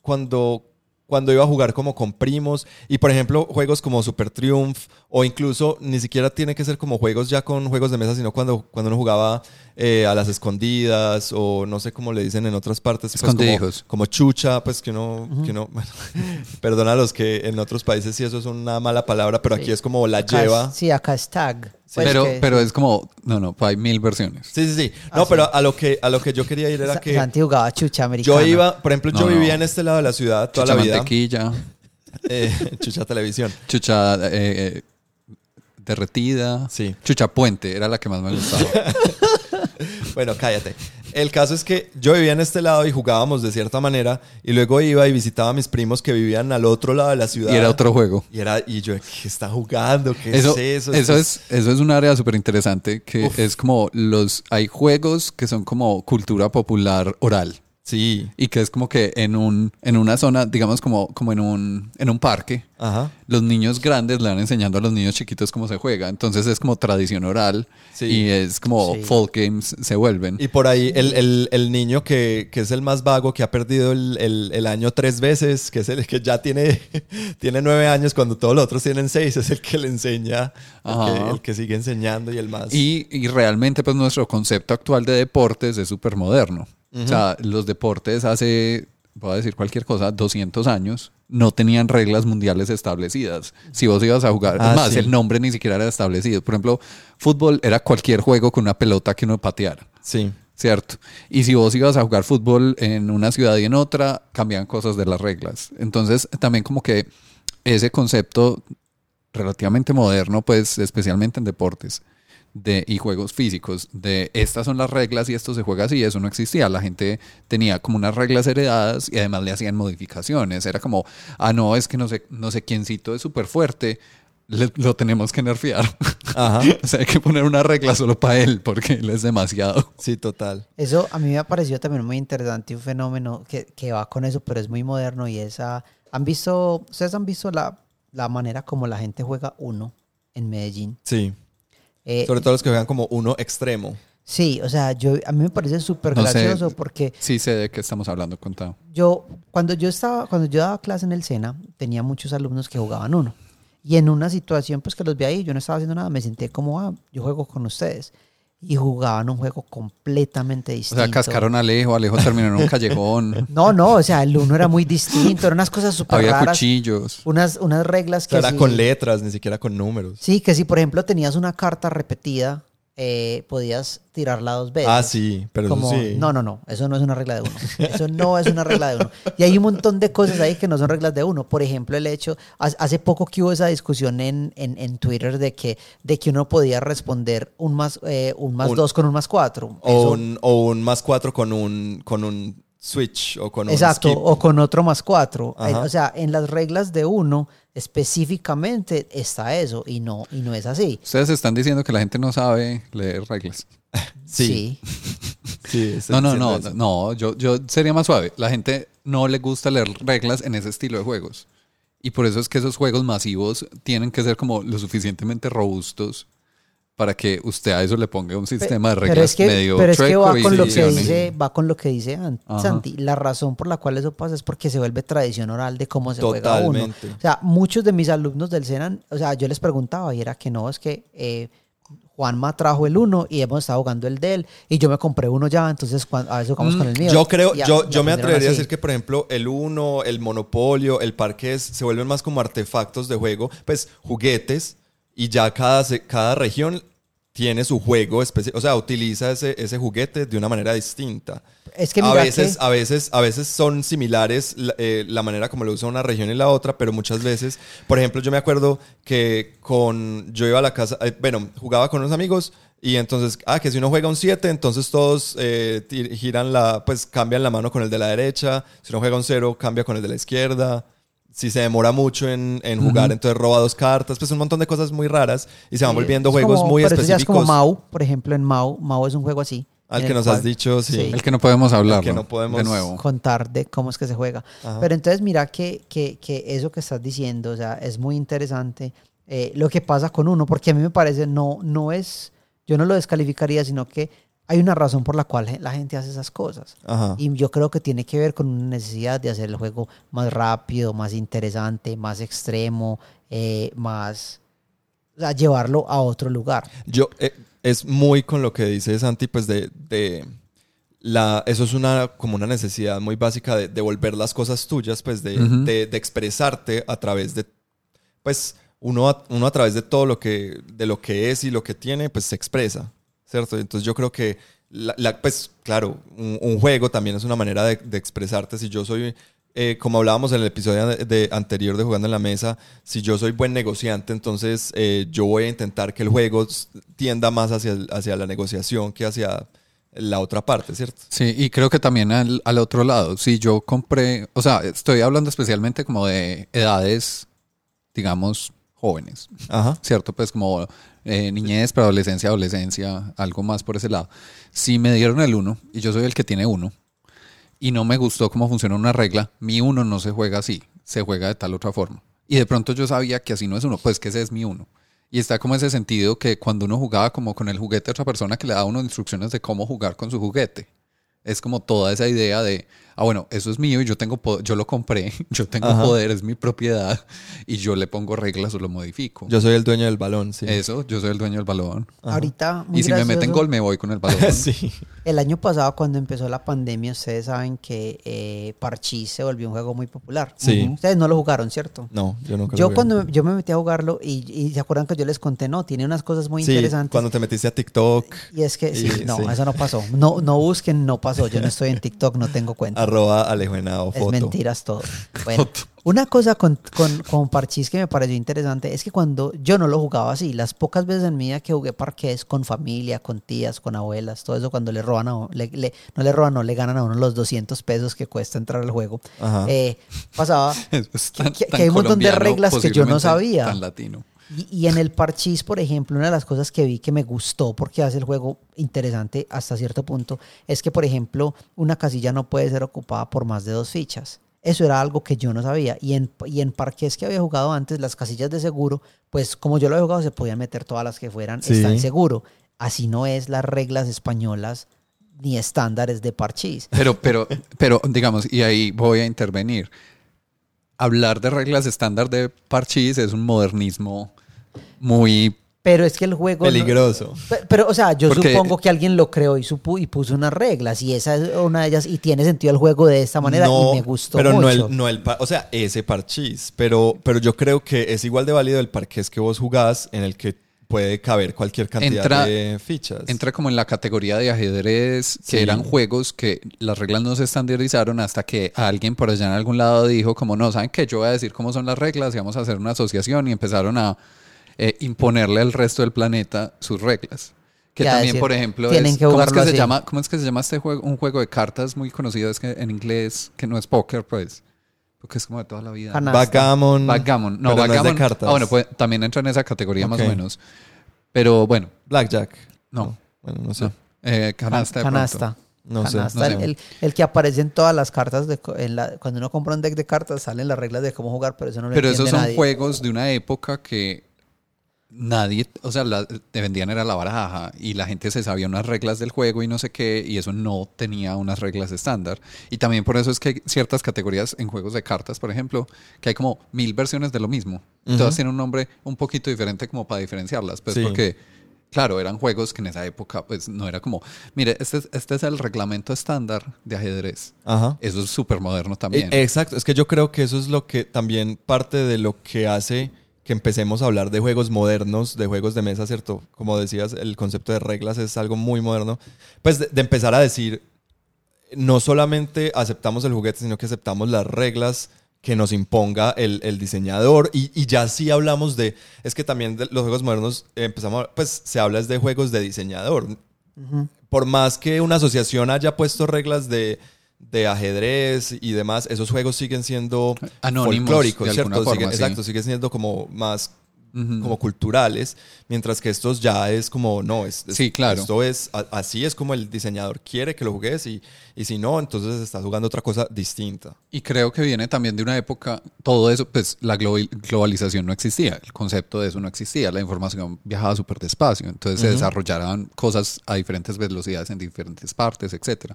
cuando, cuando iba a jugar como con primos y por ejemplo juegos como Super Triumph o incluso ni siquiera tiene que ser como juegos ya con juegos de mesa, sino cuando, cuando uno jugaba eh, a las escondidas o no sé cómo le dicen en otras partes. pues, como, chucha, pues que uno, que uno bueno, perdona a los que en otros países sí eso es una mala palabra, pero aquí es como la Acá es- lleva. sí, acá es tag. Pues pero, que- pero es como, no, no, hay mil versiones. Sí, sí, sí. No, Ah, sí. pero a lo que a lo que yo quería ir era Sa- que Santi jugaba chucha americana. yo iba, por ejemplo, yo No, no. vivía en este lado de la ciudad toda Chucha la vida. mantequilla, Eh, chucha televisión. chucha eh, eh, derretida. Sí. Chucha puente, era la que más me gustaba. Bueno, cállate. El caso es que yo vivía en este lado y jugábamos de cierta manera y luego iba y visitaba a mis primos que vivían al otro lado de la ciudad. y era otro juego. Y era y yo, ¿qué está jugando? ¿Qué Eso, es eso? eso, es, eso es un área súper interesante que Uf. es como los, hay juegos que son como cultura popular oral Sí. y que es como que en un, en una zona, digamos como, como en un, en un parque, Ajá. los niños grandes le van enseñando a los niños chiquitos cómo se juega. Entonces es como tradición oral Sí. y es como Sí. folk games se vuelven. Y por ahí el, el- el niño que, que es el más vago, que ha perdido el, el- el año tres veces, que es el que ya tiene, tiene nueve años cuando todos los otros tienen seis, es el que le enseña, el que, Ajá. el que sigue enseñando y el más... Y, y realmente pues nuestro concepto actual de deportes es súper moderno. O sea, los deportes hace, voy a decir cualquier cosa, 200 años no tenían reglas mundiales establecidas. Si vos ibas a jugar, Ah, más, sí. el nombre ni siquiera era establecido. Por ejemplo, fútbol era cualquier juego con una pelota que uno pateara. Sí. ¿cierto? Y si vos ibas a jugar fútbol en una ciudad y en otra, cambian cosas de las reglas. Entonces, también como que ese concepto relativamente moderno, pues especialmente en deportes de, y juegos físicos, de estas son las reglas y esto se juega así, eso no existía. La gente tenía como unas reglas heredadas y además le hacían modificaciones. Era como, ah, no, es que no sé, no sé quiéncito es súper fuerte, le- lo tenemos que nerfear. Ajá. o sea, hay que poner una regla solo para él porque él es demasiado. Sí, total. Eso a mí me ha parecido también muy interesante, un fenómeno que, que va con eso, pero es muy moderno y esa... ¿Han visto, ustedes han visto la, la manera como la gente juega uno en Medellín? Sí. Eh, Sobre todo los que juegan como uno extremo. Sí, o sea, yo, a mí me parece súper No sé. gracioso porque Sí sé de qué estamos hablando, contado. yo, cuando yo estaba, cuando yo daba clase en el SENA, tenía muchos alumnos que jugaban uno. Y en una situación, pues que los vi ahí, yo no estaba haciendo nada, me senté como, ah, yo juego con ustedes. Y jugaban un juego completamente O distinto. sea, cascaron a Alejo, Alejo terminó en un callejón, No, no, o sea, el uno era muy distinto, eran unas cosas súper había raras. cuchillos. Unas, unas reglas O que sea, era con letras, ni siquiera con números. Sí, que si por ejemplo tenías una carta repetida, eh, podías tirarla dos veces. Ah, sí, pero eso Como, sí. no, no, no, eso no es una regla de uno. Eso no es una regla de uno. Y hay un montón de cosas ahí que no son reglas de uno. Por ejemplo, el hecho, ha- hace poco que hubo esa discusión en, en, en Twitter de que, de que uno podía responder un más, eh, un más Un- dos con un más cuatro. O Eso- un, o un más cuatro con un, con un switch o con un Exacto, skip. o con otro más cuatro. Eh, Ajá. O sea, en las reglas de uno específicamente está eso y no, y no es así. Ustedes están diciendo que la gente no sabe leer reglas. Sí. No, no, no, eso. no, yo, yo sería más suave. La gente no le gusta leer reglas en ese estilo de juegos. Y por eso es que esos juegos masivos tienen que ser como lo suficientemente robustos para que usted a eso le ponga un sistema de reglas pero es que, medio pero es que va con lo que dice, va con lo que dice. Santi. La razón por la cual eso pasa es porque se vuelve tradición oral de cómo se juega uno. Totalmente. O sea, muchos de mis alumnos del SENA, o sea, yo les preguntaba y era que no, es que eh, Juanma trajo el uno y hemos estado jugando el de él y yo me compré uno ya, entonces cuando, a veces jugamos con el mío. Mm, Yo creo, yo, yo me atrevería a decir que, por ejemplo, el Uno, el Monopolio, el Parqués se vuelven más como artefactos de juego, pues juguetes, y ya cada, cada región tiene su juego especial, o sea, utiliza ese, ese juguete de una manera distinta. Es que a veces, que- a veces, a veces son similares la, eh, la manera como lo usa una región y la otra, pero muchas veces, por ejemplo, yo me acuerdo que con, yo iba a la casa, eh, bueno, jugaba con unos amigos y entonces, ah, que si uno juega un 7, entonces todos eh, giran la, pues cambian la mano con el de la derecha, si uno juega un 0, cambia con el de la izquierda. Si se demora mucho en, en jugar, entonces roba dos cartas, pues un montón de cosas muy raras y se van volviendo es juegos como- muy pero eso ya es como específicos Mau, por ejemplo, en Mau, Mau es un juego así. al que el nos cual- has dicho, sí. Sí. El que no podemos hablar. que no podemos- De nuevo. contar de cómo es que se juega. Ajá. Pero entonces mira que, que, que eso que estás diciendo, o sea, es muy interesante eh, lo que pasa con uno, porque a mí me parece, no, no es, yo no lo descalificaría, sino que hay una razón por la cual la gente hace esas cosas. Ajá. Y yo creo que tiene que ver con una necesidad de hacer el juego más rápido, más interesante, más extremo, eh, más... O sea, llevarlo a otro lugar. Yo, eh, es muy con lo que dice Santi, pues de, de la, eso es una, como una necesidad muy básica de, de volver las cosas tuyas, pues de, de- de expresarte a través de, pues uno a, uno a través de todo lo que, de lo que es y lo que tiene, pues se expresa, ¿cierto? Entonces yo creo que, la, la- pues claro, un, un juego también es una manera de, de expresarte. Si yo soy, eh, como hablábamos en el episodio de, de anterior de Jugando en la Mesa, si yo soy buen negociante, entonces eh, yo voy a intentar que el juego tienda más hacia, hacia la negociación que hacia la otra parte, ¿cierto? Sí, y creo que también al, al otro lado, si yo compré, o sea, estoy hablando especialmente como de edades, digamos, jóvenes, Ajá. ¿cierto? Pues como eh, niñez, preadolescencia, adolescencia, algo más por ese lado. Si me dieron el uno y yo soy el que tiene uno y no me gustó cómo funciona una regla, mi uno no se juega así, se juega de tal otra forma. Y de pronto yo sabía que así no es uno, pues que ese es mi uno. Y está como ese sentido que cuando uno jugaba como con el juguete de otra persona que le daba uno instrucciones de cómo jugar con su juguete. Es como toda esa idea de, ah, bueno, eso es mío y yo tengo yo lo compré, yo tengo Ajá. poder, es mi propiedad y yo le pongo reglas o lo modifico. Yo soy el dueño del balón, sí. Eso, yo soy el dueño del balón. Ahorita, muy Y si me meten gol, me voy con el balón. sí. El año pasado, cuando empezó la pandemia, ustedes saben que eh, Parchís se volvió un juego muy popular. Sí. Ustedes no lo jugaron, ¿cierto? No, yo nunca lo Yo jugué. cuando me- yo me metí a jugarlo y, y se acuerdan que yo les conté, no, tiene unas cosas muy Sí, interesantes. cuando te metiste a TikTok, Y es que, sí, no, sí. eso no pasó. No, no busquen, no pasó. Yo no estoy en TikTok, no tengo cuenta. arroba Alejo Henao, Es foto. mentiras todo. Bueno, una cosa con, con, con Parchís que me pareció interesante es que cuando yo no lo jugaba así, las pocas veces en mi vida que jugué parqués con familia, con tías, con abuelas, todo eso cuando le roban a uno, le- le- no le roban, no le ganan a uno los 200 pesos que cuesta entrar al juego, eh, pasaba tan- que- hay un montón de reglas que yo no sabía. Tan latino. Y, y en el parchís, por ejemplo, una de las cosas que vi que me gustó porque hace el juego interesante hasta cierto punto es que, por ejemplo, una casilla no puede ser ocupada por más de dos fichas. Eso era algo que yo no sabía. Y en, y en parqués que había jugado antes, las casillas de seguro, pues como yo lo había jugado, se podían meter todas las que fueran, Sí. están seguro. Así no es las reglas españolas ni estándares de parchís. Pero, pero, pero, digamos, y ahí voy a intervenir. Hablar de reglas estándar de parchís es un modernismo muy Pero es que el juego... Peligroso. Pe- Pero, o sea, yo Porque- supongo que alguien lo creó y, supo, y puso unas reglas y esa es una de ellas y tiene sentido el juego de esta manera No, y me gustó pero mucho. no el, no el par- o sea, ese parchís, pero, pero yo creo que es igual de válido el parqués que vos jugás en el que puede caber cualquier cantidad Entra- de fichas. entra como en la categoría de ajedrez, que Sí. eran juegos que las reglas no se estandarizaron hasta que alguien por allá en algún lado dijo como no, ¿saben qué? Yo voy a decir cómo son las reglas y vamos a hacer una asociación y empezaron a eh, imponerle al resto del planeta sus reglas. Que Ya, también, decir, por ejemplo, tienen es, que ¿cómo, es que se llama, ¿cómo es que se llama este juego? Un juego de cartas muy conocido, es que en inglés, que no es póker, pues, porque es como de toda la vida. Canasta. Backgammon. Backgammon. No, pero backgammon. No es de cartas. Ah, bueno, pues también entra en esa categoría más o menos. Pero bueno, Blackjack. no. Bueno, no sé. no. Eh, canasta. de pronto. Canasta. No sé. Canasta, no sé. El, el- que aparece en todas las cartas, de, en la- cuando uno compra un deck de cartas salen las reglas de cómo jugar, pero eso no lo Pero esos son nadie. juegos de una época que nadie, o sea, la, te vendían era la baraja y la gente se sabía unas reglas del juego y no sé qué, y eso no tenía unas reglas estándar. Y también por eso es que hay ciertas categorías en juegos de cartas, por ejemplo, que hay como mil versiones de lo mismo. Todas tienen un nombre un poquito diferente como para diferenciarlas, pues Sí. porque... Claro, eran juegos que en esa época pues no era como, mire, este es, este es el reglamento estándar de ajedrez. Ajá. Eso es súper moderno también. Eh, Exacto, es que yo creo que eso es lo que también parte de lo que hace que empecemos a hablar de juegos modernos, de juegos de mesa, ¿cierto? Como decías, el concepto de reglas es algo muy moderno. Pues de, de empezar a decir, no solamente aceptamos el juguete, sino que aceptamos las reglas que nos imponga el, el diseñador. Y, y ya sí hablamos de, es que también de los juegos modernos empezamos, a- pues se habla es de juegos de diseñador Ujú. por más que una asociación haya puesto reglas de, de ajedrez y demás, esos juegos siguen siendo Anónimos, folclóricos, ¿cierto? Siguen- sí. Exacto, siguen siendo como más como culturales, mientras que estos ya es como, no, es, es- Sí, claro. esto es, a- así es como el diseñador quiere que lo juegues y, y si no, entonces estás jugando otra cosa distinta. Y creo que viene también de una época, todo eso, pues la glo- globalización no existía, el concepto de eso no existía, la información viajaba súper despacio, entonces se desarrollaban cosas a diferentes velocidades en diferentes partes, etc.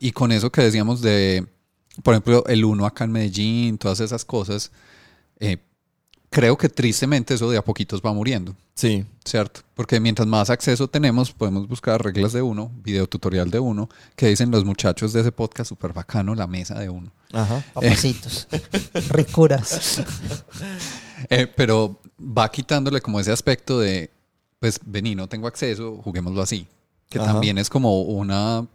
Y con eso que decíamos de, por ejemplo, el uno acá en Medellín, todas esas cosas, eh, creo que tristemente eso de a poquitos va muriendo. Sí, ¿Cierto? Porque mientras más acceso tenemos, podemos buscar reglas de uno, video tutorial de uno, que dicen los muchachos de ese podcast súper bacano, la mesa de uno. ajá. Papacitos. Ricuras. Eh, pero va quitándole como ese aspecto de, pues vení, no tengo acceso, juguémoslo así. Que Ajá. también es como una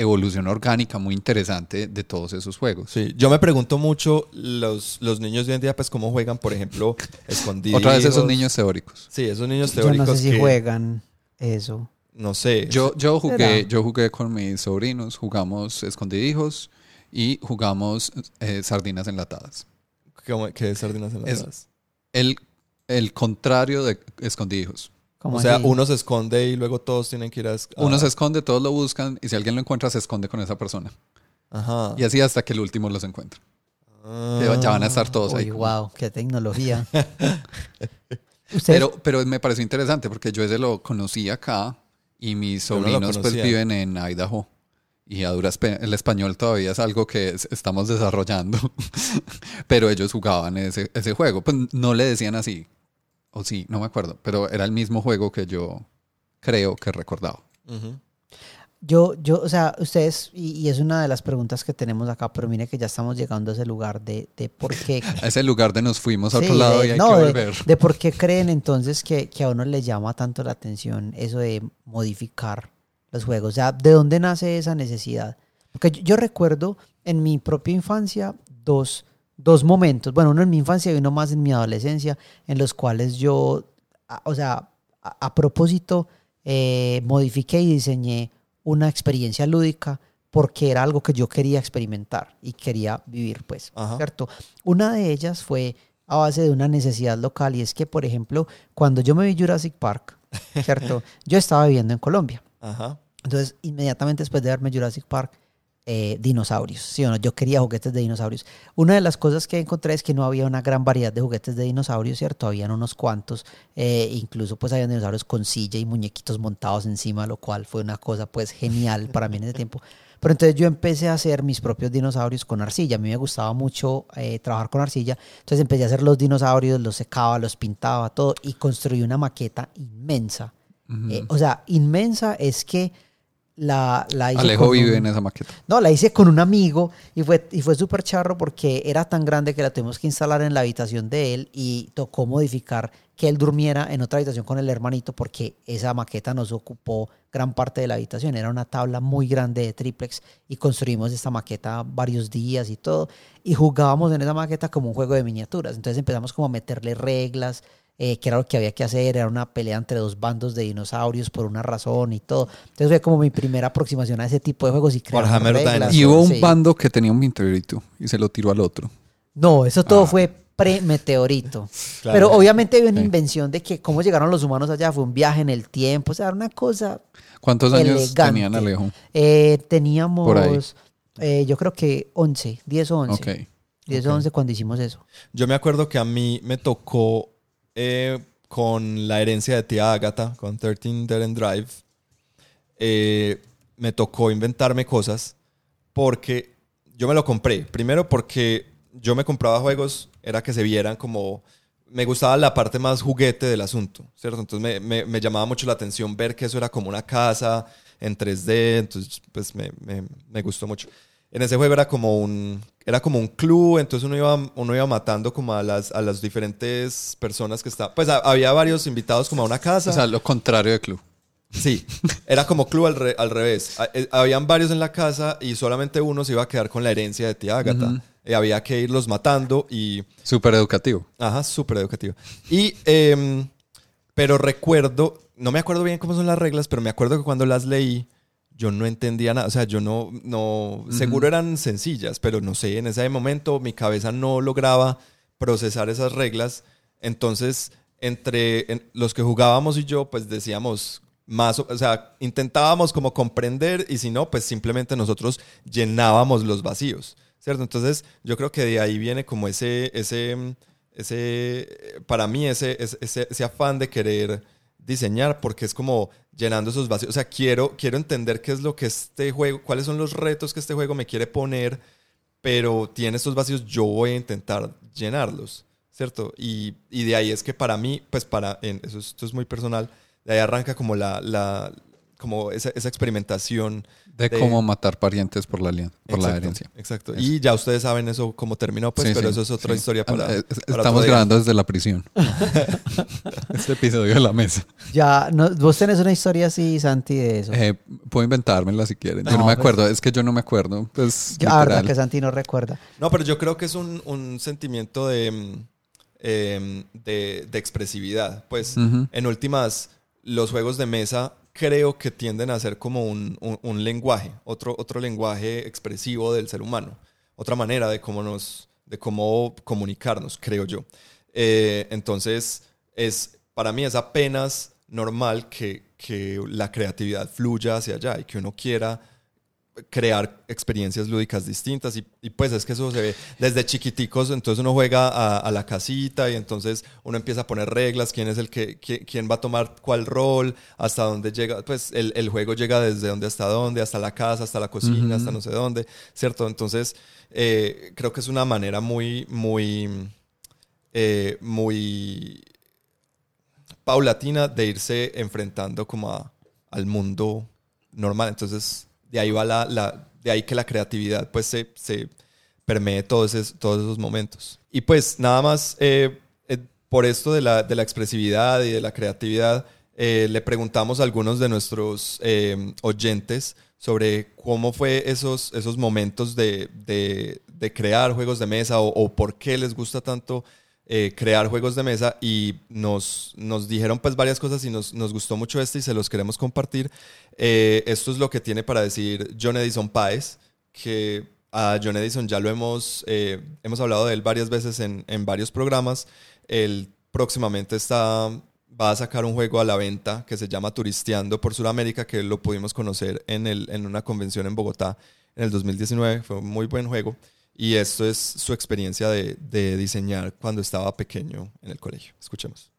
evolución orgánica muy interesante de todos esos juegos. Sí, yo me pregunto mucho los, los niños de hoy en día, pues cómo juegan, por ejemplo, escondidos. Otra vez esos niños teóricos. Sí, esos niños Yo teóricos no sé si que- juegan eso. No sé. Yo, yo, jugué, ¿Será? yo jugué con mis sobrinos, jugamos escondidijos y jugamos eh, sardinas enlatadas. ¿Cómo- ¿Qué es sardinas Es- enlatadas? El, el contrario de escondidijos. ¿Cómo O sea, así? uno se esconde y luego todos tienen que ir a... Uno se esconde, todos lo buscan y si alguien lo encuentra se esconde con esa persona. Ajá. Y así hasta que el último los encuentra. Ah. Ya van a estar todos ahí. Uy, wow, qué tecnología. Pero, pero me pareció interesante porque yo ese lo conocí acá y mis no sobrinos pues viven en Idaho. Y a duras el español todavía es algo que es- estamos desarrollando. pero ellos jugaban ese, ese juego. Pues no le decían así. O sí, no me acuerdo. Pero era el mismo juego que yo creo que recordaba. Ujú. Yo, yo, o sea, ustedes, y, y es una de las preguntas que tenemos acá, pero mire que ya estamos llegando a ese lugar de, de por qué. A ese lugar de nos fuimos a otro Sí, lado de- y hay no, que de- volver. De, por qué creen entonces que, que a uno le llama tanto la atención eso de modificar los juegos. O sea, ¿de dónde nace esa necesidad? Porque yo, yo recuerdo en mi propia infancia dos, dos momentos, bueno, uno en mi infancia y uno más en mi adolescencia, en los cuales yo, a- o sea, a, a propósito, eh, modifiqué y diseñé una experiencia lúdica porque era algo que yo quería experimentar y quería vivir, pues, Ajá. ¿cierto? Una de ellas fue a base de una necesidad local y es que, por ejemplo, cuando yo me vi Jurassic Park, ¿cierto? yo estaba viviendo en Colombia. Ajá. Entonces, inmediatamente después de verme Jurassic Park, eh, dinosaurios, ¿sí o no? Yo quería juguetes de dinosaurios. Una de las cosas que encontré es que no había una gran variedad de juguetes de dinosaurios, ¿cierto? Habían unos cuantos, eh, incluso pues habían dinosaurios con silla y muñequitos montados encima, lo cual fue una cosa pues genial para mí en ese tiempo. Pero entonces yo empecé a hacer mis propios dinosaurios con arcilla. A mí me gustaba mucho eh, trabajar con arcilla. Entonces empecé a hacer los dinosaurios, los secaba, los pintaba, todo y construí una maqueta inmensa. Eh, o sea, inmensa es que la, la hice Alejo vive un- en esa maqueta. no, la hice con un amigo y fue, y fue súper charro porque era tan grande que la tuvimos que instalar en la habitación de él y tocó modificar que él durmiera en otra habitación con el hermanito porque esa maqueta nos ocupó gran parte de la habitación. Era una tabla muy grande de triplex y construimos esta maqueta varios días y todo. Y jugábamos en esa maqueta como un juego de miniaturas. Entonces empezamos como a meterle reglas, eh, que era lo que había que hacer, era una pelea entre dos bandos de dinosaurios por una razón y todo. Entonces fue como mi primera aproximación a ese tipo de juegos y reglas. Y hubo un Sí. bando que tenía un meteorito y se lo tiró al otro. No, eso todo Ah. fue pre-meteorito. Claro. Pero obviamente había una Sí. invención de que cómo llegaron los humanos allá, fue un viaje en el tiempo, o sea, era una cosa... ¿Cuántos años tenían Alejo? Eh, Por ahí. teníamos, eh, yo creo que 11, 10 o 11. Ok. 10 o 11 cuando hicimos eso. Yo me acuerdo que a mí me tocó eh, con la herencia de tía Agatha, con 13 Dead End Drive, eh, me tocó inventarme cosas porque yo me lo compré. Primero porque yo me compraba juegos, era que se vieran como... Me gustaba la parte más juguete del asunto, ¿cierto? Entonces me, me- me llamaba mucho la atención ver que eso era como una casa en 3D, entonces pues me- me gustó mucho. En ese juego era como un, era como un club, entonces uno iba, uno iba matando como a las, a las diferentes personas que estaban. Pues ha- había varios invitados como a una casa. O sea, lo contrario de club. Sí, era como club al, re- al revés. A- eh, Habían varios en la casa y solamente uno se iba a quedar con la herencia de tía Agatha. Eh, había que irlos matando y... Súper educativo. Ajá, súper educativo. Y, em, pero recuerdo, no me acuerdo bien cómo son las reglas, pero me acuerdo que cuando las leí, yo no entendía nada. O sea, yo no, no, seguro eran sencillas, pero no sé, en ese momento mi cabeza no lograba procesar esas reglas. Entonces, entre en- los que jugábamos y yo, pues decíamos más, o sea, intentábamos como comprender y si no, pues simplemente nosotros llenábamos los vacíos, ¿cierto? Entonces, yo creo que de ahí viene como ese, ese, ese, eh, para mí, ese- ese afán de querer diseñar, porque es como llenando esos vacíos. O sea, quiero, quiero entender qué es lo que este juego, cuáles son los retos que este juego me quiere poner, pero tiene estos vacíos, yo voy a intentar llenarlos, ¿cierto? Y, y de ahí es que para mí, pues para, eso es- esto es muy personal, de ahí arranca como la, la como esa, esa experimentación. De, De- cómo matar parientes por la, por la herencia. Exacto. Eso. Y ya ustedes saben eso cómo terminó, pues, Sí, pero sí, eso es otra sí. historia para, eh, para Estamos grabando desde la prisión. este episodio de la mesa. Ya, no, vos tenés una historia así, Santi, de eso. Eh, puedo inventármela si quieren. Yo No, no me pues- acuerdo. Es que yo no me acuerdo. Pues, Ya, verdad que Santi no recuerda. No, pero yo creo que es un, un sentimiento de, mm, em, de, de expresividad. Pues, en últimas, los juegos de mesa creo que tienden a ser como un, un- lenguaje, otro, otro lenguaje expresivo del ser humano, otra manera de cómo, nos, de cómo comunicarnos, creo yo. Eh, entonces, es, para mí es apenas normal que, que la creatividad fluya hacia allá y que uno quiera crear experiencias lúdicas distintas y, y, pues es que eso se ve desde chiquiticos, entonces uno juega a, a, la casita y entonces uno empieza a poner reglas, quién es el que, quién va a tomar cuál rol, hasta dónde llega, pues el, el juego llega desde dónde hasta dónde, hasta la casa, hasta la cocina, hasta no sé dónde, ¿cierto? Entonces eh, creo que es una manera muy, muy, eh, muy paulatina de irse enfrentando como a, al mundo normal, entonces de ahí va la, la, de ahí que la creatividad pues se, se permee todos esos, todos esos momentos. Y pues nada más eh, eh, por esto de la, de la, expresividad y de la creatividad, eh, le preguntamos a algunos de nuestros oyentes sobre cómo fue esos, esos momentos de, de, de crear juegos de mesa o, por qué les gusta tanto eh, crear juegos de mesa y nos, nos dijeron pues varias cosas y nos, nos gustó mucho este y se los queremos compartir. Eh, esto es lo que tiene para decir John Edison Páez, que a John Edison ya lo hemos, eh, hemos hablado de él varias veces en, en varios programas. Él próximamente está, va a sacar un juego a la venta que se llama Turisteando por Sudamérica, que lo pudimos conocer en, el, en una convención en Bogotá en el 2019. Fue un muy buen juego. Y esto es su experiencia de, de, diseñar cuando estaba pequeño en el colegio. Escuchemos.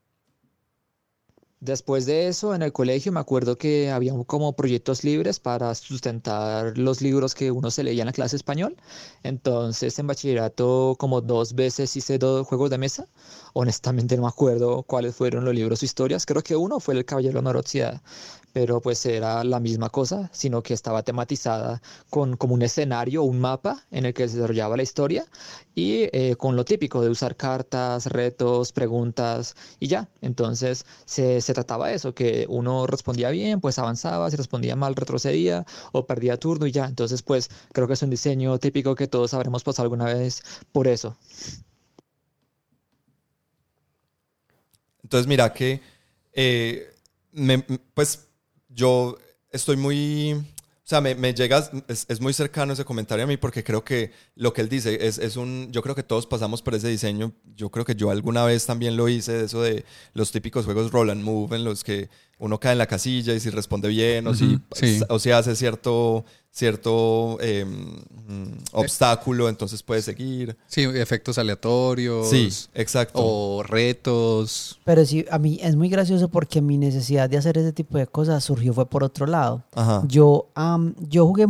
Después de eso, en el colegio me acuerdo que había como proyectos libres para sustentar los libros que uno se leía en la clase español. Entonces, en bachillerato, como dos veces hice dos juegos de mesa. Honestamente, no me acuerdo cuáles fueron los libros o historias. Creo que uno fue El Caballero de la pero pues era la misma cosa, sino que estaba tematizada con como un escenario, un mapa en el que se desarrollaba la historia y eh, con lo típico de usar cartas, retos, preguntas y ya. Entonces se, se, trataba de eso, que uno respondía bien, pues avanzaba, si respondía mal, retrocedía o perdía turno y ya. Entonces pues creo que es un diseño típico que todos habremos pasado alguna vez por eso. Entonces mira que, eh, me, pues yo estoy muy, o sea, me, me llega, es, es, muy cercano ese comentario a mí porque creo que lo que él dice es, es, un, yo creo que todos pasamos por ese diseño, yo creo que yo alguna vez también lo hice, de eso de los típicos juegos roll and move en los que uno cae en la casilla y si responde bien o, uh -huh, si, sí. o si hace cierto, cierto eh, obstáculo, entonces puede seguir. Sí, efectos aleatorios. Sí, exacto. O retos. Pero sí, a mí es muy gracioso porque mi necesidad de hacer ese tipo de cosas surgió fue por otro lado. Ajá. Yo, um, yo jugué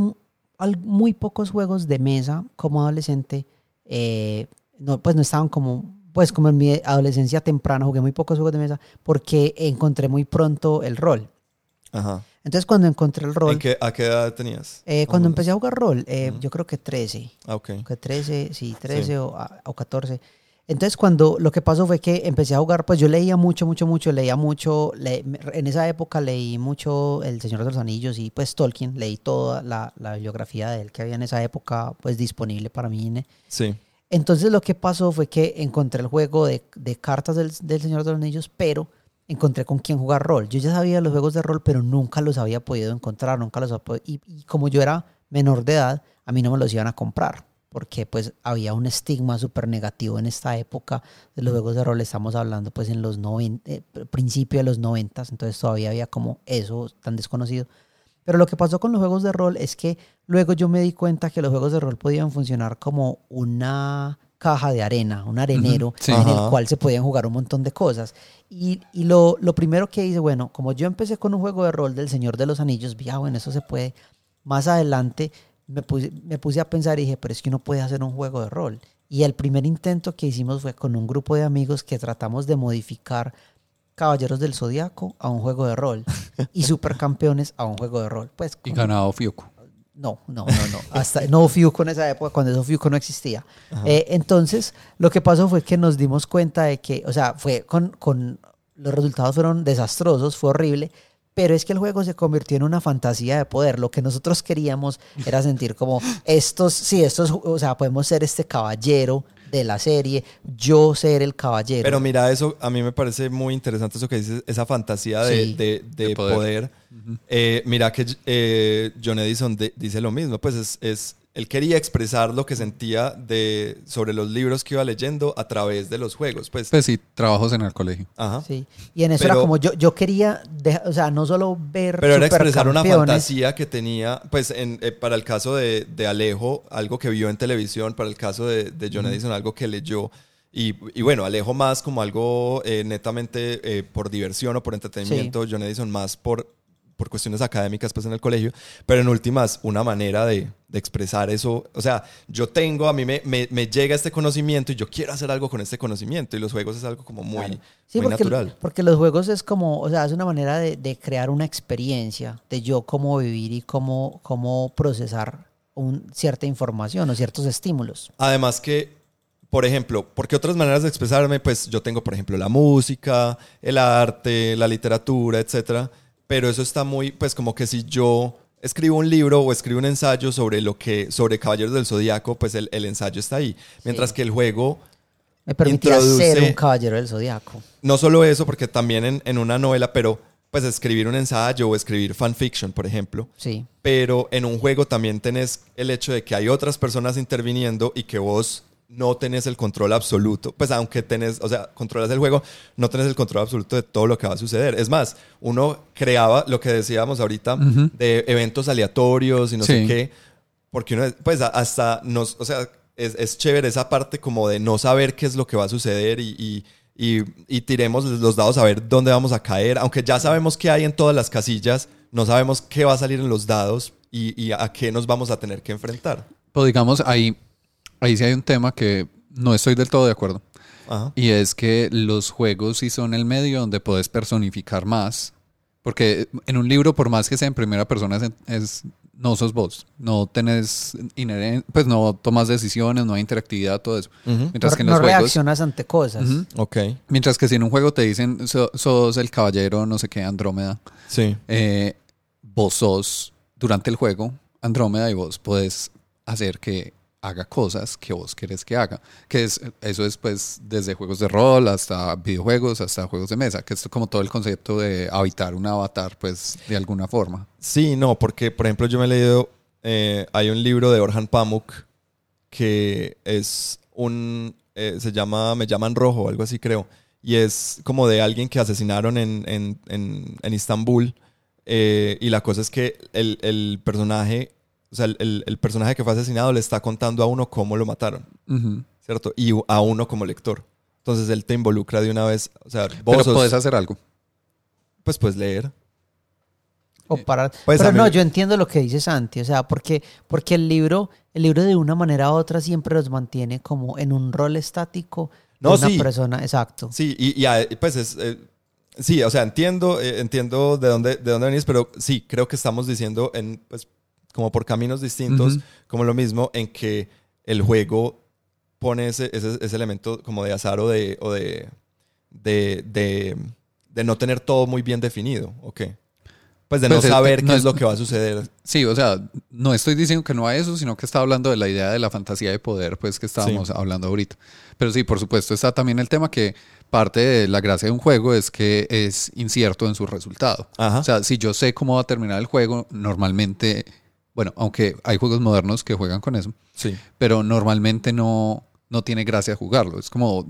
muy pocos juegos de mesa como adolescente. Eh, no, pues no estaban como pues como en mi adolescencia temprana jugué muy pocos juegos de mesa porque encontré muy pronto el rol. Ajá. Entonces cuando encontré el rol... Qué, ¿A qué edad tenías? Eh, cuando empecé a jugar rol, eh, uh -huh. yo creo que 13. Ah, ok. Que 13, sí, 13 sí. O, o 14. Entonces cuando lo que pasó fue que empecé a jugar, pues yo leía mucho, mucho, mucho, leía mucho, le, en esa época leí mucho El Señor de los Anillos y pues Tolkien, leí toda la, la bibliografía de él que había en esa época pues disponible para mí. Sí. Entonces lo que pasó fue que encontré el juego de, cartas del, del, Señor de los Anillos, pero encontré con quién jugar rol. Yo ya sabía los juegos de rol, pero nunca los había podido encontrar, nunca los había podido, y, y, como yo era menor de edad, a mí no me los iban a comprar, porque pues había un estigma súper negativo en esta época de los juegos de rol, estamos hablando pues en los 90, eh, principio de los 90, entonces todavía había como eso tan desconocido. Pero lo que pasó con los juegos de rol es que luego yo me di cuenta que los juegos de rol podían funcionar como una caja de arena, un arenero uh -huh. sí. en el cual se podían jugar un montón de cosas. Y, y lo, lo, primero que hice, bueno, como yo empecé con un juego de rol del Señor de los Anillos, vi, ah, bueno, eso se puede. Más adelante me puse, me puse a pensar y dije, pero es que uno puede hacer un juego de rol. Y el primer intento que hicimos fue con un grupo de amigos que tratamos de modificar Caballeros del Zodiaco a un juego de rol y Supercampeones a un juego de rol. Pues, y ganado Fiuco. No, no, no, no. Hasta no Fiuco en esa época, cuando eso Fiuco no existía. Eh, entonces, lo que pasó fue que nos dimos cuenta de que, o sea, fue con, con los resultados fueron desastrosos, fue horrible, pero es que el juego se convirtió en una fantasía de poder. Lo que nosotros queríamos era sentir como estos, sí, estos, o sea, podemos ser este caballero de la serie, yo ser el caballero. Pero mira, eso a mí me parece muy interesante eso que dices, esa fantasía de, sí, de, de, de poder. poder. Uh -huh. eh, mira que eh, John Edison de, dice lo mismo, pues es, es, él quería expresar lo que sentía de, sobre los libros que iba leyendo a través de los juegos. Pues, Pues sí, trabajos en el colegio. ajá. Sí. Y en eso Pero- era como yo, yo quería, deja- o sea, no solo ver Pero era expresar una fantasía que tenía, pues en, eh, para el caso de, de Alejo, algo que vio en televisión, para el caso de, de John Edison, algo que leyó. Y, y bueno, Alejo más como algo eh, netamente eh, por diversión o por entretenimiento, John Edison más por, por cuestiones académicas pues en el colegio, pero en últimas una manera de, de expresar eso, o sea, yo tengo, a mí me, me, me llega este conocimiento y yo quiero hacer algo con este conocimiento y los juegos es algo como muy, Sí, muy porque, natural. porque los juegos es como, o sea, es una manera de, de crear una experiencia de yo cómo vivir y cómo, cómo procesar un, cierta información o ciertos estímulos. Además que, por ejemplo, porque otras maneras de expresarme, pues yo tengo, por ejemplo, la música, el arte, la literatura, etcétera. Pero eso está muy, pues como que si yo escribo un libro o escribo un ensayo sobre lo que, sobre Caballeros del Zodíaco, pues el, el ensayo está ahí. Mientras Sí. que el juego, Me permitía Introduce- ser un caballero del zodiaco. no solo eso, porque también en, en una novela, pero pues escribir un ensayo o escribir fanfiction, por ejemplo, Sí. pero en un juego también tenés el hecho de que hay otras personas interviniendo y que vos no tenés el control absoluto. Pues aunque tenés, o sea, controlas el juego, no tenés el control absoluto de todo lo que va a suceder. Es más, uno creaba lo que decíamos ahorita de eventos aleatorios y no sé qué, porque uno, pues hasta nos, o sea, es, es chévere esa parte como de no saber qué es lo que va a suceder y, y, y- y tiremos los dados a ver dónde vamos a caer. Aunque ya sabemos qué hay en todas las casillas, no sabemos qué va a salir en los dados y, y a qué nos vamos a tener que enfrentar. Pues digamos, ahí, ahí sí hay un tema que no estoy del todo de acuerdo. Ajá. Y es que los juegos sí son el medio donde puedes personificar más. Porque en un libro, por más que sea en primera persona, es, es- no sos vos. No tenés inheren- pues no tomas decisiones, no hay interactividad, todo eso. Ujú. Mientras no que en no los juegos. reaccionas ante cosas. Ujú. Ok. Mientras que si en un juego te dicen "So- sos el caballero, no sé qué, Andrómeda, Sí. eh, vos sos durante el juego Andrómeda y vos podés hacer que haga cosas que vos querés que haga. Que es, eso es pues desde juegos de rol hasta videojuegos, hasta juegos de mesa, que es como todo el concepto de habitar un avatar pues de alguna forma. Sí, no, porque por ejemplo yo me he leído, eh, hay un libro de Orhan Pamuk que es un, eh, se llama Me llaman rojo, algo así creo, y es como de alguien que asesinaron en, en, en, en Istambul, eh, y la cosa es que el, el personaje, o sea, el, el- personaje que fue asesinado le está contando a uno cómo lo mataron, Ujú. ¿cierto? Y a uno como lector. Entonces él te involucra de una vez, o sea, vos Pero sos- podés hacer algo. pues puedes leer. O para... Pues Pero mí- no, yo entiendo lo que dice Santi, o sea, porque, porque el libro, el libro de una manera u otra siempre los mantiene como en un rol estático de No, una sí. persona, exacto. Sí, y, y, ah, pues es. eh, sí, o sea, entiendo, eh, entiendo de dónde, de dónde venís, pero sí, creo que estamos diciendo en, pues, como por caminos distintos, como lo mismo, en que el juego pone ese, ese, ese elemento como de azar o de. o de, de, de, de no tener todo muy bien definido, ¿ok? Pues de Pues no es- saber no qué es es- lo que va a suceder. Sí, o sea, no estoy diciendo que no a eso, sino que está hablando de la idea de la fantasía de poder, pues que estábamos hablando ahorita. Pero sí, por supuesto, está también el tema que parte de la gracia de un juego es que es incierto en su resultado. Ajá. O sea, si yo sé cómo va a terminar el juego, normalmente, bueno, aunque hay juegos modernos que juegan con eso, Sí. pero normalmente no, no tiene gracia jugarlo. Es como,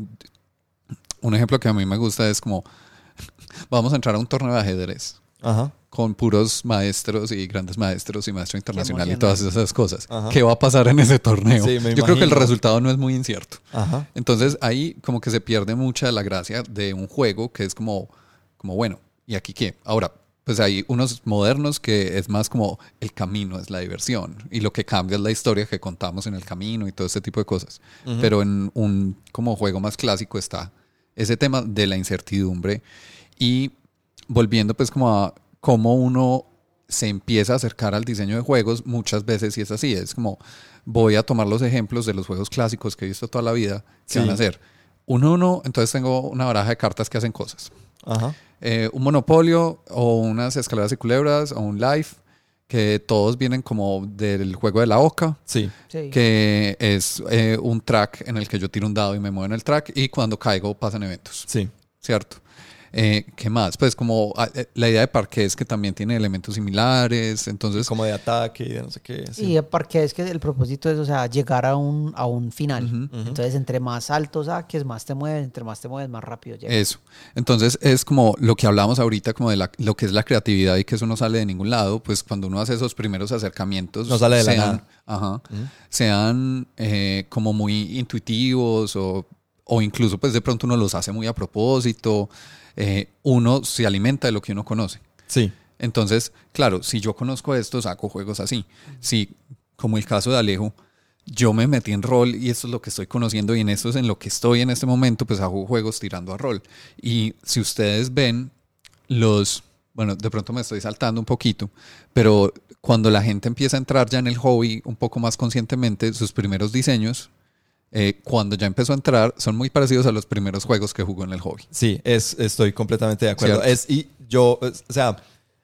un ejemplo que a mí me gusta es como, vamos a entrar a un torneo de ajedrez Ajá. con puros maestros y grandes maestros y maestro internacional y todas esas cosas. Ajá. ¿Qué va a pasar en ese torneo? Sí, me Yo creo que el resultado no es muy incierto. Ajá. Entonces ahí como que se pierde mucha de la gracia de un juego que es como, como bueno, ¿y aquí qué? Ahora, pues hay unos modernos que es más como el camino es la diversión y lo que cambia es la historia que contamos en el camino y todo ese tipo de cosas. Pero en un como juego más clásico está ese tema de la incertidumbre y volviendo pues como a cómo uno se empieza a acercar al diseño de juegos, muchas veces sí es así, es como voy a tomar los ejemplos de los juegos clásicos que he visto toda la vida, que Sí. van a ser uno uno, entonces tengo una baraja de cartas que hacen cosas. Ajá. Eh, un monopolio o unas escaleras y culebras o un life, que todos vienen como del juego de la oca, Sí. Sí. que es eh, un track en el que yo tiro un dado y me muevo en el track y cuando caigo pasan eventos. Sí. ¿cierto? Eh, ¿Qué más? Pues como ah, eh, la idea de parque es que también tiene elementos similares, entonces... Como de ataque y de no sé qué. sí. Y porque es que el propósito es, o sea, llegar a un, a un final. Entonces, entre más alto saques, más te mueves, entre más te mueves, más rápido llegas. Eso. Entonces es como lo que hablamos ahorita, como de la- lo que es la creatividad y que eso no sale de ningún lado, pues cuando uno hace esos primeros acercamientos, No sale de la sean, nada. ajá, sean eh, como muy intuitivos o, o incluso pues de pronto uno los hace muy a propósito, eh, uno se alimenta de lo que uno conoce. Sí. Entonces, claro, si yo conozco esto, saco juegos así. Si, como el caso de Alejo, yo me metí en rol y esto es lo que estoy conociendo y en esto es en lo que estoy en este momento, pues hago juegos tirando a rol. Y si ustedes ven los, bueno, de pronto me estoy saltando un poquito, pero cuando la gente empieza a entrar ya en el hobby un poco más conscientemente, sus primeros diseños, eh, cuando ya empezó a entrar, son muy parecidos a los primeros juegos que jugó en el hobby. Sí, es, estoy completamente de acuerdo. Cierto. Es, y yo, es- o sea,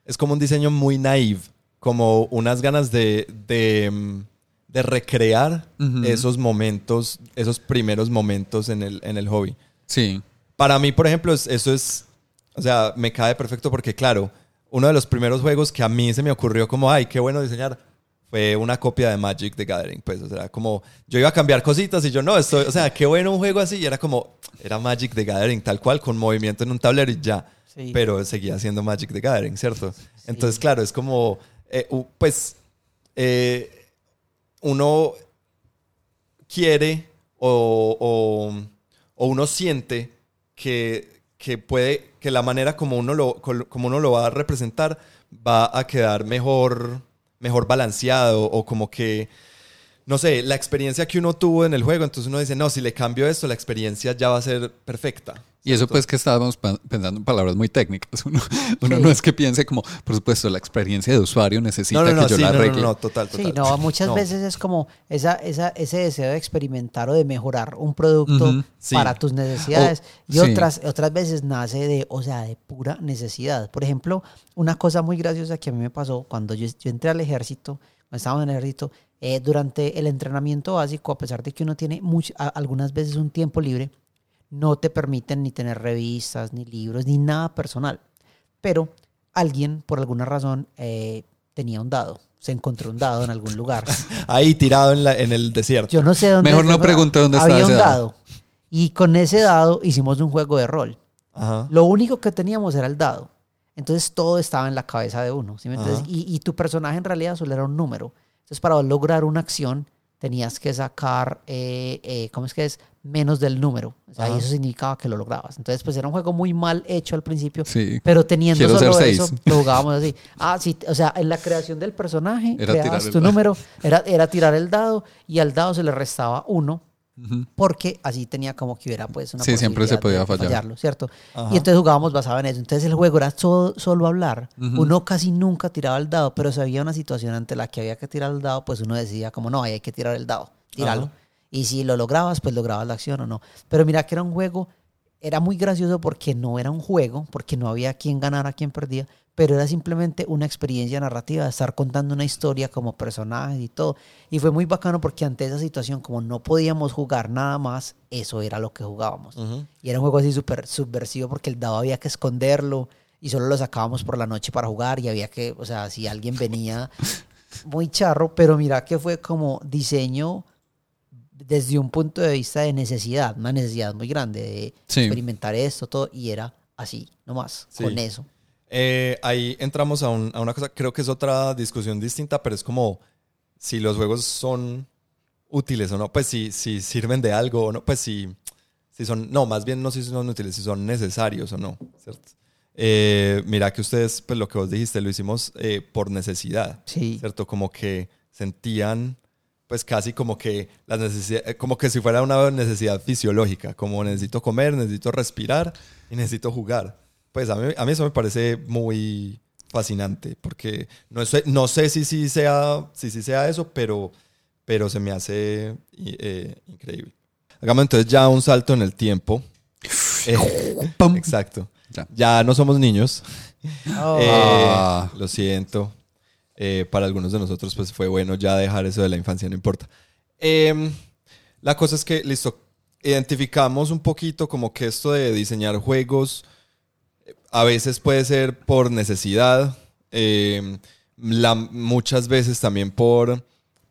es como un diseño muy naive, como unas ganas de, de, mm, de recrear Ujú. esos momentos, esos primeros momentos en el, en el hobby. Sí, Para mí, por ejemplo, es- eso es, o sea, me cae perfecto porque, claro, uno de los primeros juegos que a mí se me ocurrió como, ay, qué bueno diseñar, fue una copia de Magic the Gathering. Pues, o sea, como yo iba a cambiar cositas y yo no, estoy, o sea, qué bueno un juego así. Y era como, era Magic the Gathering, tal cual, con movimiento en un tablero y ya. Sí. Pero seguía siendo Magic the Gathering, ¿cierto? Entonces, claro, es como, eh, pues, eh, uno quiere o, o- o uno siente que, que puede, que la manera como uno, lo, como uno lo va a representar va a quedar mejor, mejor balanceado o como que, no sé, la experiencia que uno tuvo en el juego, entonces uno dice, no, si le cambio esto, la experiencia ya va a ser perfecta. Y eso pues que estábamos pensando en palabras muy técnicas. Uno, uno Sí. no es que piense como, por supuesto, la experiencia de usuario necesita No, no, no, que yo sí, la no, no, arregle. no, total, total. Sí, no, muchas No. veces es como esa, esa, ese deseo de experimentar o de mejorar un producto Ujú, sí. para tus necesidades. y sí. otras, otras veces nace de, o sea, de pura necesidad. Por ejemplo, una cosa muy graciosa que a mí me pasó cuando yo, yo entré al ejército, cuando estábamos en el ejército, eh, durante el entrenamiento básico, a pesar de que uno tiene much- a- algunas veces un tiempo libre, no te permiten ni tener revistas, ni libros, ni nada personal. Pero alguien, por alguna razón, eh, tenía un dado. Se encontró un dado en algún lugar. Ahí tirado en, la, en el desierto. Yo no sé dónde. Mejor no pregunte dónde Había estaba un ese dado. dado. Y con ese dado hicimos un juego de rol. Ajá. Lo único que teníamos era el dado. Entonces todo estaba en la cabeza de uno. ¿sí? Ajá. Y, y tu personaje en realidad solo era un número. Entonces para lograr una acción tenías que sacar, eh, eh, ¿cómo es que es? Menos del número. O sea, y eso significaba que lo lograbas. Entonces pues era un juego muy mal hecho al principio. Sí. Pero teniendo Quiero solo eso, lo jugábamos así. Ah, sí, o sea, en la creación del personaje, Era creabas tu número, era, era tirar el dado y al dado se le restaba uno Porque así tenía como que hubiera pues una Sí, siempre se podía fallar. fallarlo, ¿cierto? Ajá. Y entonces jugábamos basado en eso. Entonces el juego era so- solo hablar. Uno casi nunca tiraba el dado, pero si había una situación ante la que había que tirar el dado, pues uno decía como no, ahí hay que tirar el dado, tíralo. Ajá. Y si lo lograbas, pues lograbas la acción o no. Pero mira que era un juego, era muy gracioso porque no era un juego, porque no había quien ganara, quien perdía, pero era simplemente una experiencia narrativa de estar contando una historia como personajes y todo. Y fue muy bacano porque ante esa situación, como no podíamos jugar nada más, eso era lo que jugábamos. Y era un juego así súper subversivo porque el dado había que esconderlo y solo lo sacábamos por la noche para jugar y había que, o sea, si alguien venía muy charro, pero mira que fue como diseño desde un punto de vista de necesidad, una necesidad muy grande de Sí. experimentar esto, todo, y era así, nomás, Sí. con eso. Eh, ahí entramos a, un- a una cosa, creo que es otra discusión distinta, pero es como si los juegos son útiles o no, pues si, si sirven de algo o no, pues si, si son, no, más bien no si son útiles, si son necesarios o no, ¿cierto? Eh, mira que ustedes, pues lo que vos dijiste, lo hicimos eh, por necesidad, Sí. ¿cierto? Como que sentían, pues casi como que la necesidad, eh, como que si fuera una necesidad fisiológica, como necesito comer, necesito respirar y necesito jugar. Pues a mí, a mí eso me parece muy fascinante, porque no sé, no sé si sí sea, si sí sea eso, pero, pero se me hace i- eh, increíble. Hagamos entonces ya un salto en el tiempo. Eh, exacto. Ya. Ya no somos niños. Oh, Eh, Ah. Lo siento. Eh, para algunos de nosotros, pues fue bueno ya dejar eso de la infancia, no importa. Em, la cosa es que, listo, identificamos un poquito como que esto de diseñar juegos A veces puede ser por necesidad, eh, la- muchas veces también por,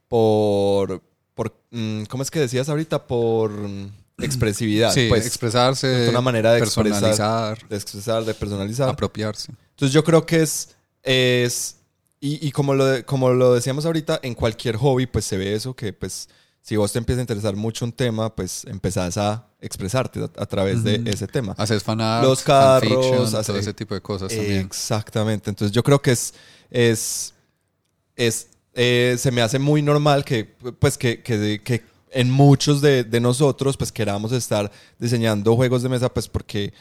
por, por mm, ¿cómo es que decías ahorita? Por mm, expresividad. Sí, pues, expresarse, es una manera de expresar. personalizar, de expresar, de personalizar. apropiarse. Entonces yo creo que es, es y, y como, lo, como lo decíamos ahorita, en cualquier hobby pues se ve eso, que pues si vos te empieza a interesar mucho un tema, pues empezás a expresarte a, a través de Ujú. ese tema. Haces fanart, Los carros, todo ese tipo de cosas también. Exactamente. Entonces yo creo que es, es, es eh, se me hace muy normal que, pues, que, que, que en muchos de, de nosotros, pues, queramos estar diseñando juegos de mesa, pues, porque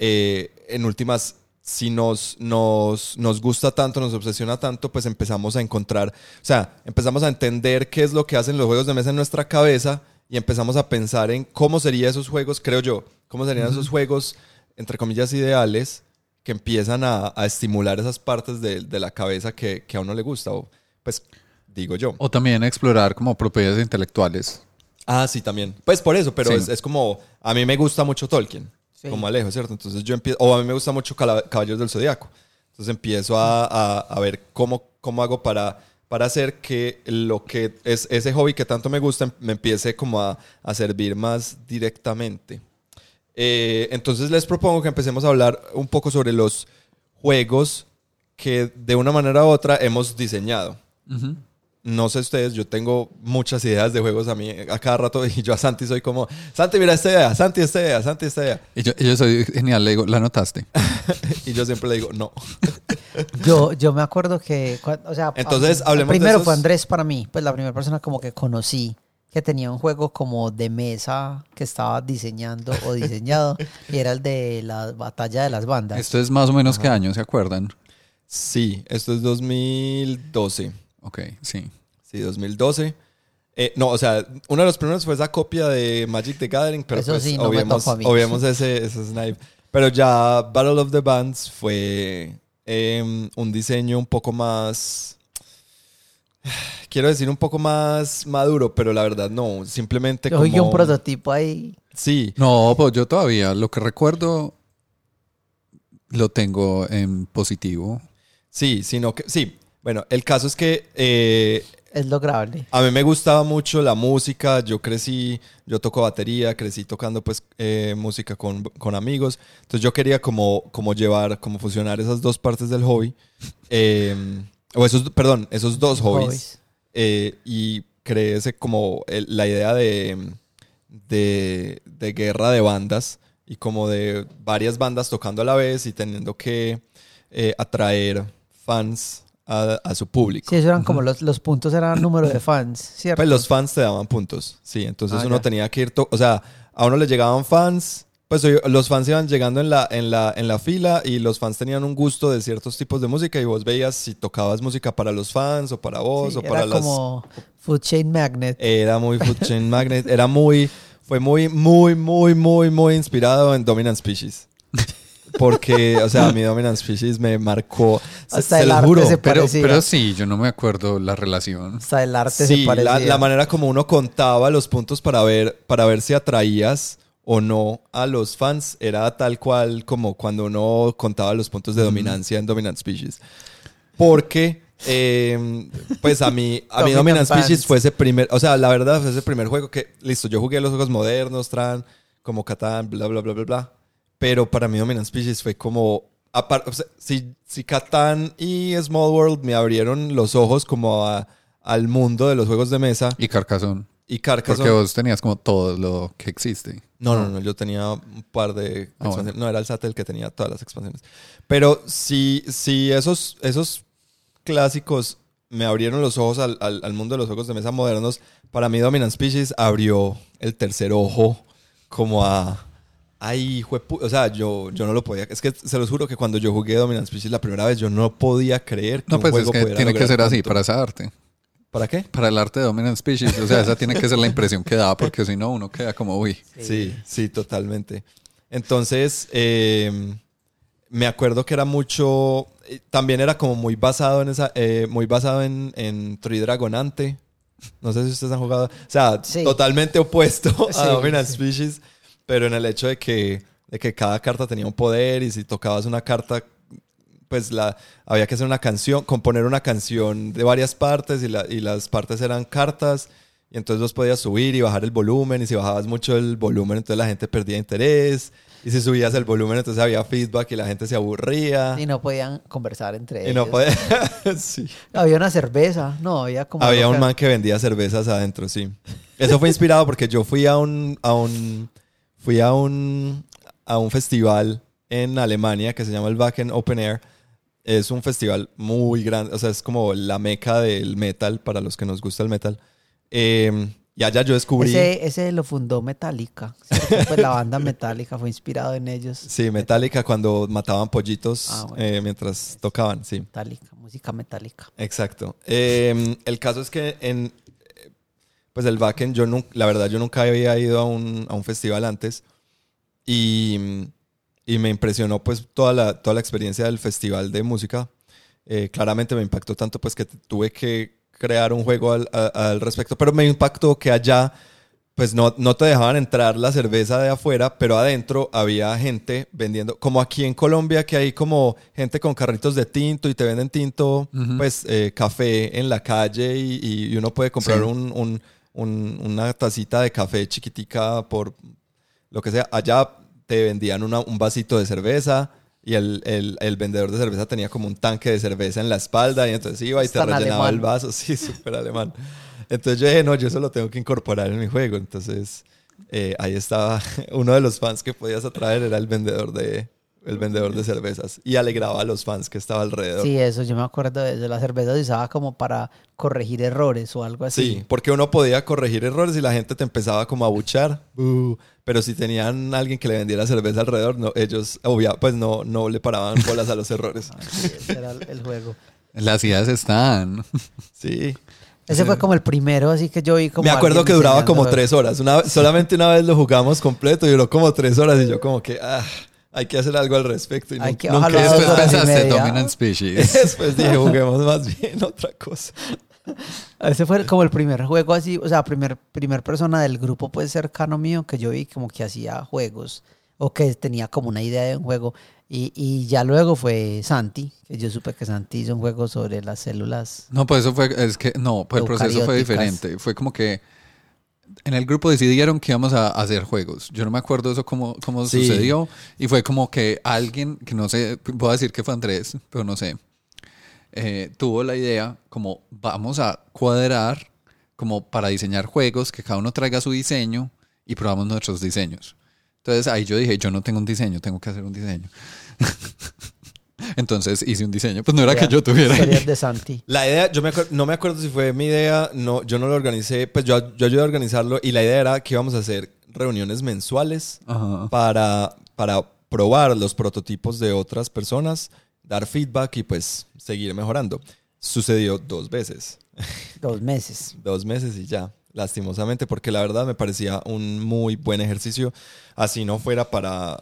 eh, en últimas, si nos, nos, nos gusta tanto, nos obsesiona tanto, pues empezamos a encontrar, o sea, empezamos a entender qué es lo que hacen los juegos de mesa en nuestra cabeza y empezamos a pensar en cómo serían esos juegos, creo yo, cómo serían esos juegos, entre comillas, ideales que empiezan a, a estimular esas partes de, de la cabeza que, que a uno le gusta, o pues digo yo. O también explorar como propiedades intelectuales. Ah, sí, también. Pues por eso, pero Sí. es, es como, a mí me gusta mucho Tolkien, Sí. como Alejo, ¿cierto? Entonces yo empiezo, o a mí me gusta mucho Caballeros del Zodiaco. Entonces empiezo a, a- a ver cómo, cómo hago para, para hacer que lo que es ese hobby que tanto me gusta me empiece como a, a servir más directamente. Eh, entonces les propongo que empecemos a hablar un poco sobre los juegos que de una manera u otra hemos diseñado. No sé ustedes, yo tengo muchas ideas de juegos a mí a cada rato y yo a Santi soy como, Santi, mira esta idea, Santi, esta idea, Santi, esta idea. Y yo, y yo soy genial, le digo, ¿la notaste? Y yo siempre le digo, no. Yo, yo me acuerdo que, o sea, Entonces, a- hablemos de primero esos- fue Andrés para mí, pues la primera persona como que conocí que tenía un juego como de mesa que estaba diseñando o diseñado y era el de la batalla de las bandas. Esto es más o menos qué año, ¿se acuerdan? Sí, esto es 2012. Ok, sí. Sí, 2012. Eh, no, o sea, uno de los primeros fue esa copia de Magic the Gathering, pero Eso pues sí, no me obviemos, tocó a mí. obviemos ese, ese snipe. Pero ya Battle of the Bands fue em, un diseño un poco más... Quiero decir un poco más maduro, pero la verdad no. Simplemente Yo como... un prototipo ahí. Sí, No, pues yo todavía lo que recuerdo lo tengo en positivo. sí, sino que... Sí, bueno, el caso es que eh, Es lograble. A mí me gustaba mucho la música, yo crecí, yo toco batería, crecí tocando pues eh, música con, con amigos, entonces yo quería como, como llevar, como fusionar esas dos partes del hobby, eh, o esos, perdón, esos dos hobbies, Hobbies. eh, y creé ese como el- la idea de, de, de guerra de bandas y como de varias bandas tocando a la vez y teniendo que eh, atraer fans a, a su público. Sí, eso eran como los, los puntos, eran número de fans, ¿cierto? Pues los fans te daban puntos, sí. Entonces Ah, uno ya. tenía que ir, to- o sea, a uno le llegaban fans, pues los fans iban llegando en la, en, la, en la fila y los fans tenían un gusto de ciertos tipos de música y vos veías si tocabas música para los fans o para vos Sí, o para era las... como Food Chain Magnet. Era muy Food Chain Magnet, era muy, fue muy, muy, muy, muy, muy inspirado en Dominant Species. Porque, o sea, mi Dominant Species me marcó, Hasta se el lo arte juro. se Pero, sí, yo no me acuerdo la relación. Hasta el arte Sí, se la, parecía. la manera como uno contaba los puntos para ver, para ver si atraías o no a los fans era tal cual como cuando uno contaba los puntos de dominancia en Dominant Species. Porque, eh, pues a mí, a mí Dominant Dominant Species fue ese primer, o sea, la verdad fue ese primer juego que, listo, yo jugué los juegos modernos, Tran, como Catán, bla, bla, bla, bla, bla. Pero para mí Dominant Species fue como... apar- o sea, si, si Catán y Small World me abrieron los ojos como a- al mundo de los juegos de mesa Y Carcassonne. y Carcassonne... Porque vos tenías como todo lo que existe. No, no, no, yo tenía un par de Ah, bueno. expansiones. No, era el SAT el que tenía todas las expansiones. Pero si, si esos, esos clásicos me abrieron los ojos al, al- al mundo de los juegos de mesa modernos, para mí Dominant Species abrió el tercer ojo como a... Ay, juepu- o sea, yo, yo no lo podía... Es que se los juro que cuando yo jugué Dominant Species la primera vez, yo no podía creer que No, un pues es juego que pudiera tiene que ser así tanto. para esa arte. ¿Para qué? Para el arte de Dominant Species. O sea, esa tiene que ser la impresión que da, porque si no, uno queda como, uy. Sí, sí, totalmente. Entonces, eh, me acuerdo que era mucho, eh, también era como muy basado en esa, eh, muy basado en, en Tridragonante. No sé si ustedes han jugado, o sea, Sí. totalmente opuesto Sí, a Dominant sí. Species, pero en el hecho de que, de que cada carta tenía un poder y si tocabas una carta, pues la, había que hacer una canción, componer una canción de varias partes y, la- y las partes eran cartas. Y entonces vos podías subir y bajar el volumen y si bajabas mucho el volumen entonces la gente perdía interés. Y si subías el volumen entonces había feedback y la gente se aburría. Y no podían conversar entre Y ellos. no podía... sí. Había una cerveza, no, había como... Había un man que vendía cervezas adentro, sí. Eso fue inspirado porque yo fui a un, a un, fui a un, a un festival en Alemania que se llama el Wacken Open Air. Es un festival muy grande, o sea, es como la meca del metal para los que nos gusta el metal. Eh, y allá yo descubrí, Ese, ese lo fundó Metallica. Pues la banda Metallica fue inspirado en ellos. sí, Metallica cuando mataban pollitos Ah, bueno. eh, mientras tocaban, sí. Metallica, música metálica. Exacto. Eh, el caso es que en pues el Wacken, yo nun- la verdad yo nunca había ido a un, a un festival antes y, y me impresionó pues toda la, toda la experiencia del festival de música. Eh, claramente me impactó tanto pues que tuve que crear un juego al, a- al respecto, pero me impactó que allá pues no, no te dejaban entrar la cerveza de afuera, pero adentro había gente vendiendo, como aquí en Colombia, que hay como gente con carritos de tinto y te venden tinto, Ujú. pues eh, café en la calle y, y uno puede comprar Sí. un, un- un- una tacita de café chiquitica por lo que sea. Allá te vendían una- un vasito de cerveza y el, el- el vendedor de cerveza tenía como un tanque de cerveza en la espalda y entonces iba y te rellenaba el vaso. Sí, súper alemán. Entonces yo dije, no, yo eso lo tengo que incorporar en mi juego. Entonces eh, ahí estaba uno de los fans que podías atraer era el vendedor de el vendedor de cervezas y alegraba a los fans que estaba alrededor. Sí, eso, yo me acuerdo de eso. La cerveza se usaba como para corregir errores o algo así. Sí, porque uno podía corregir errores y la gente te empezaba como a buchar. Pero si tenían alguien que le vendiera cerveza alrededor, no, ellos obvia, pues no, no le paraban bolas a los errores. Ah, sí, ese era el juego. Las ideas están. Sí. Ese fue como el primero, así que yo vi como. Me acuerdo que duraba como tres horas. Una, solamente una vez lo jugamos completo y duró como tres horas y yo como que ah, hay que hacer algo al respecto. Y Hay nun- que nunca- Después pensaste. Dominant Species. Después dije, juguemos más bien otra cosa. Ese fue como el primer juego así, o sea, primer, primer persona del grupo pues cercano mío que yo vi como que hacía juegos o que tenía como una idea de un juego. Y, y ya luego fue Santi, que yo supe que Santi hizo un juego sobre las células. No, pues eso fue, es que, no, pues el proceso fue diferente. Fue como que en el grupo decidieron que íbamos a hacer juegos. Yo no me acuerdo eso cómo, cómo Sí. sucedió. Y fue como que alguien, que no sé, voy a decir que fue Andrés, pero no sé, eh, tuvo la idea como vamos a cuadrar como para diseñar juegos, que cada uno traiga su diseño y probamos nuestros diseños. Entonces ahí yo dije, yo no tengo un diseño, tengo que hacer un diseño. Entonces hice un diseño. Pues no era que yo tuviera Historias de Santi. La idea, yo me no me acuerdo si fue mi idea, no, yo no lo organicé, pues yo, yo ayudé a organizarlo y la idea era que íbamos a hacer reuniones mensuales Ajá. para, para probar los prototipos de otras personas, dar feedback y pues seguir mejorando. Sucedió dos veces, Dos meses. dos meses y ya, lastimosamente, porque la verdad me parecía un muy buen ejercicio, así no fuera para,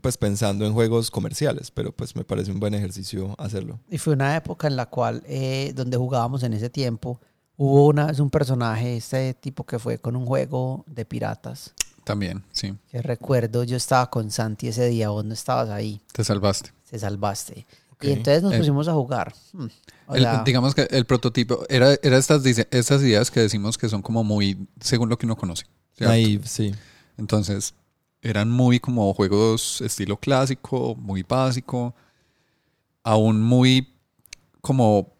pues pensando en juegos comerciales, pero pues me parece un buen ejercicio hacerlo. Y fue una época en la cual, eh, donde jugábamos en ese tiempo, hubo una vez un personaje, este tipo que fue con un juego de piratas. También, sí. Que recuerdo, yo estaba con Santi ese día, vos no estabas ahí, Te salvaste. se salvaste. Ok. Y entonces nos El- pusimos a jugar. Hmm. El- digamos que el prototipo era, era estas, dice- estas ideas que decimos que son como muy según lo que uno conoce. Ahí, sí. Entonces, eran muy como juegos estilo clásico, muy básico, aún muy como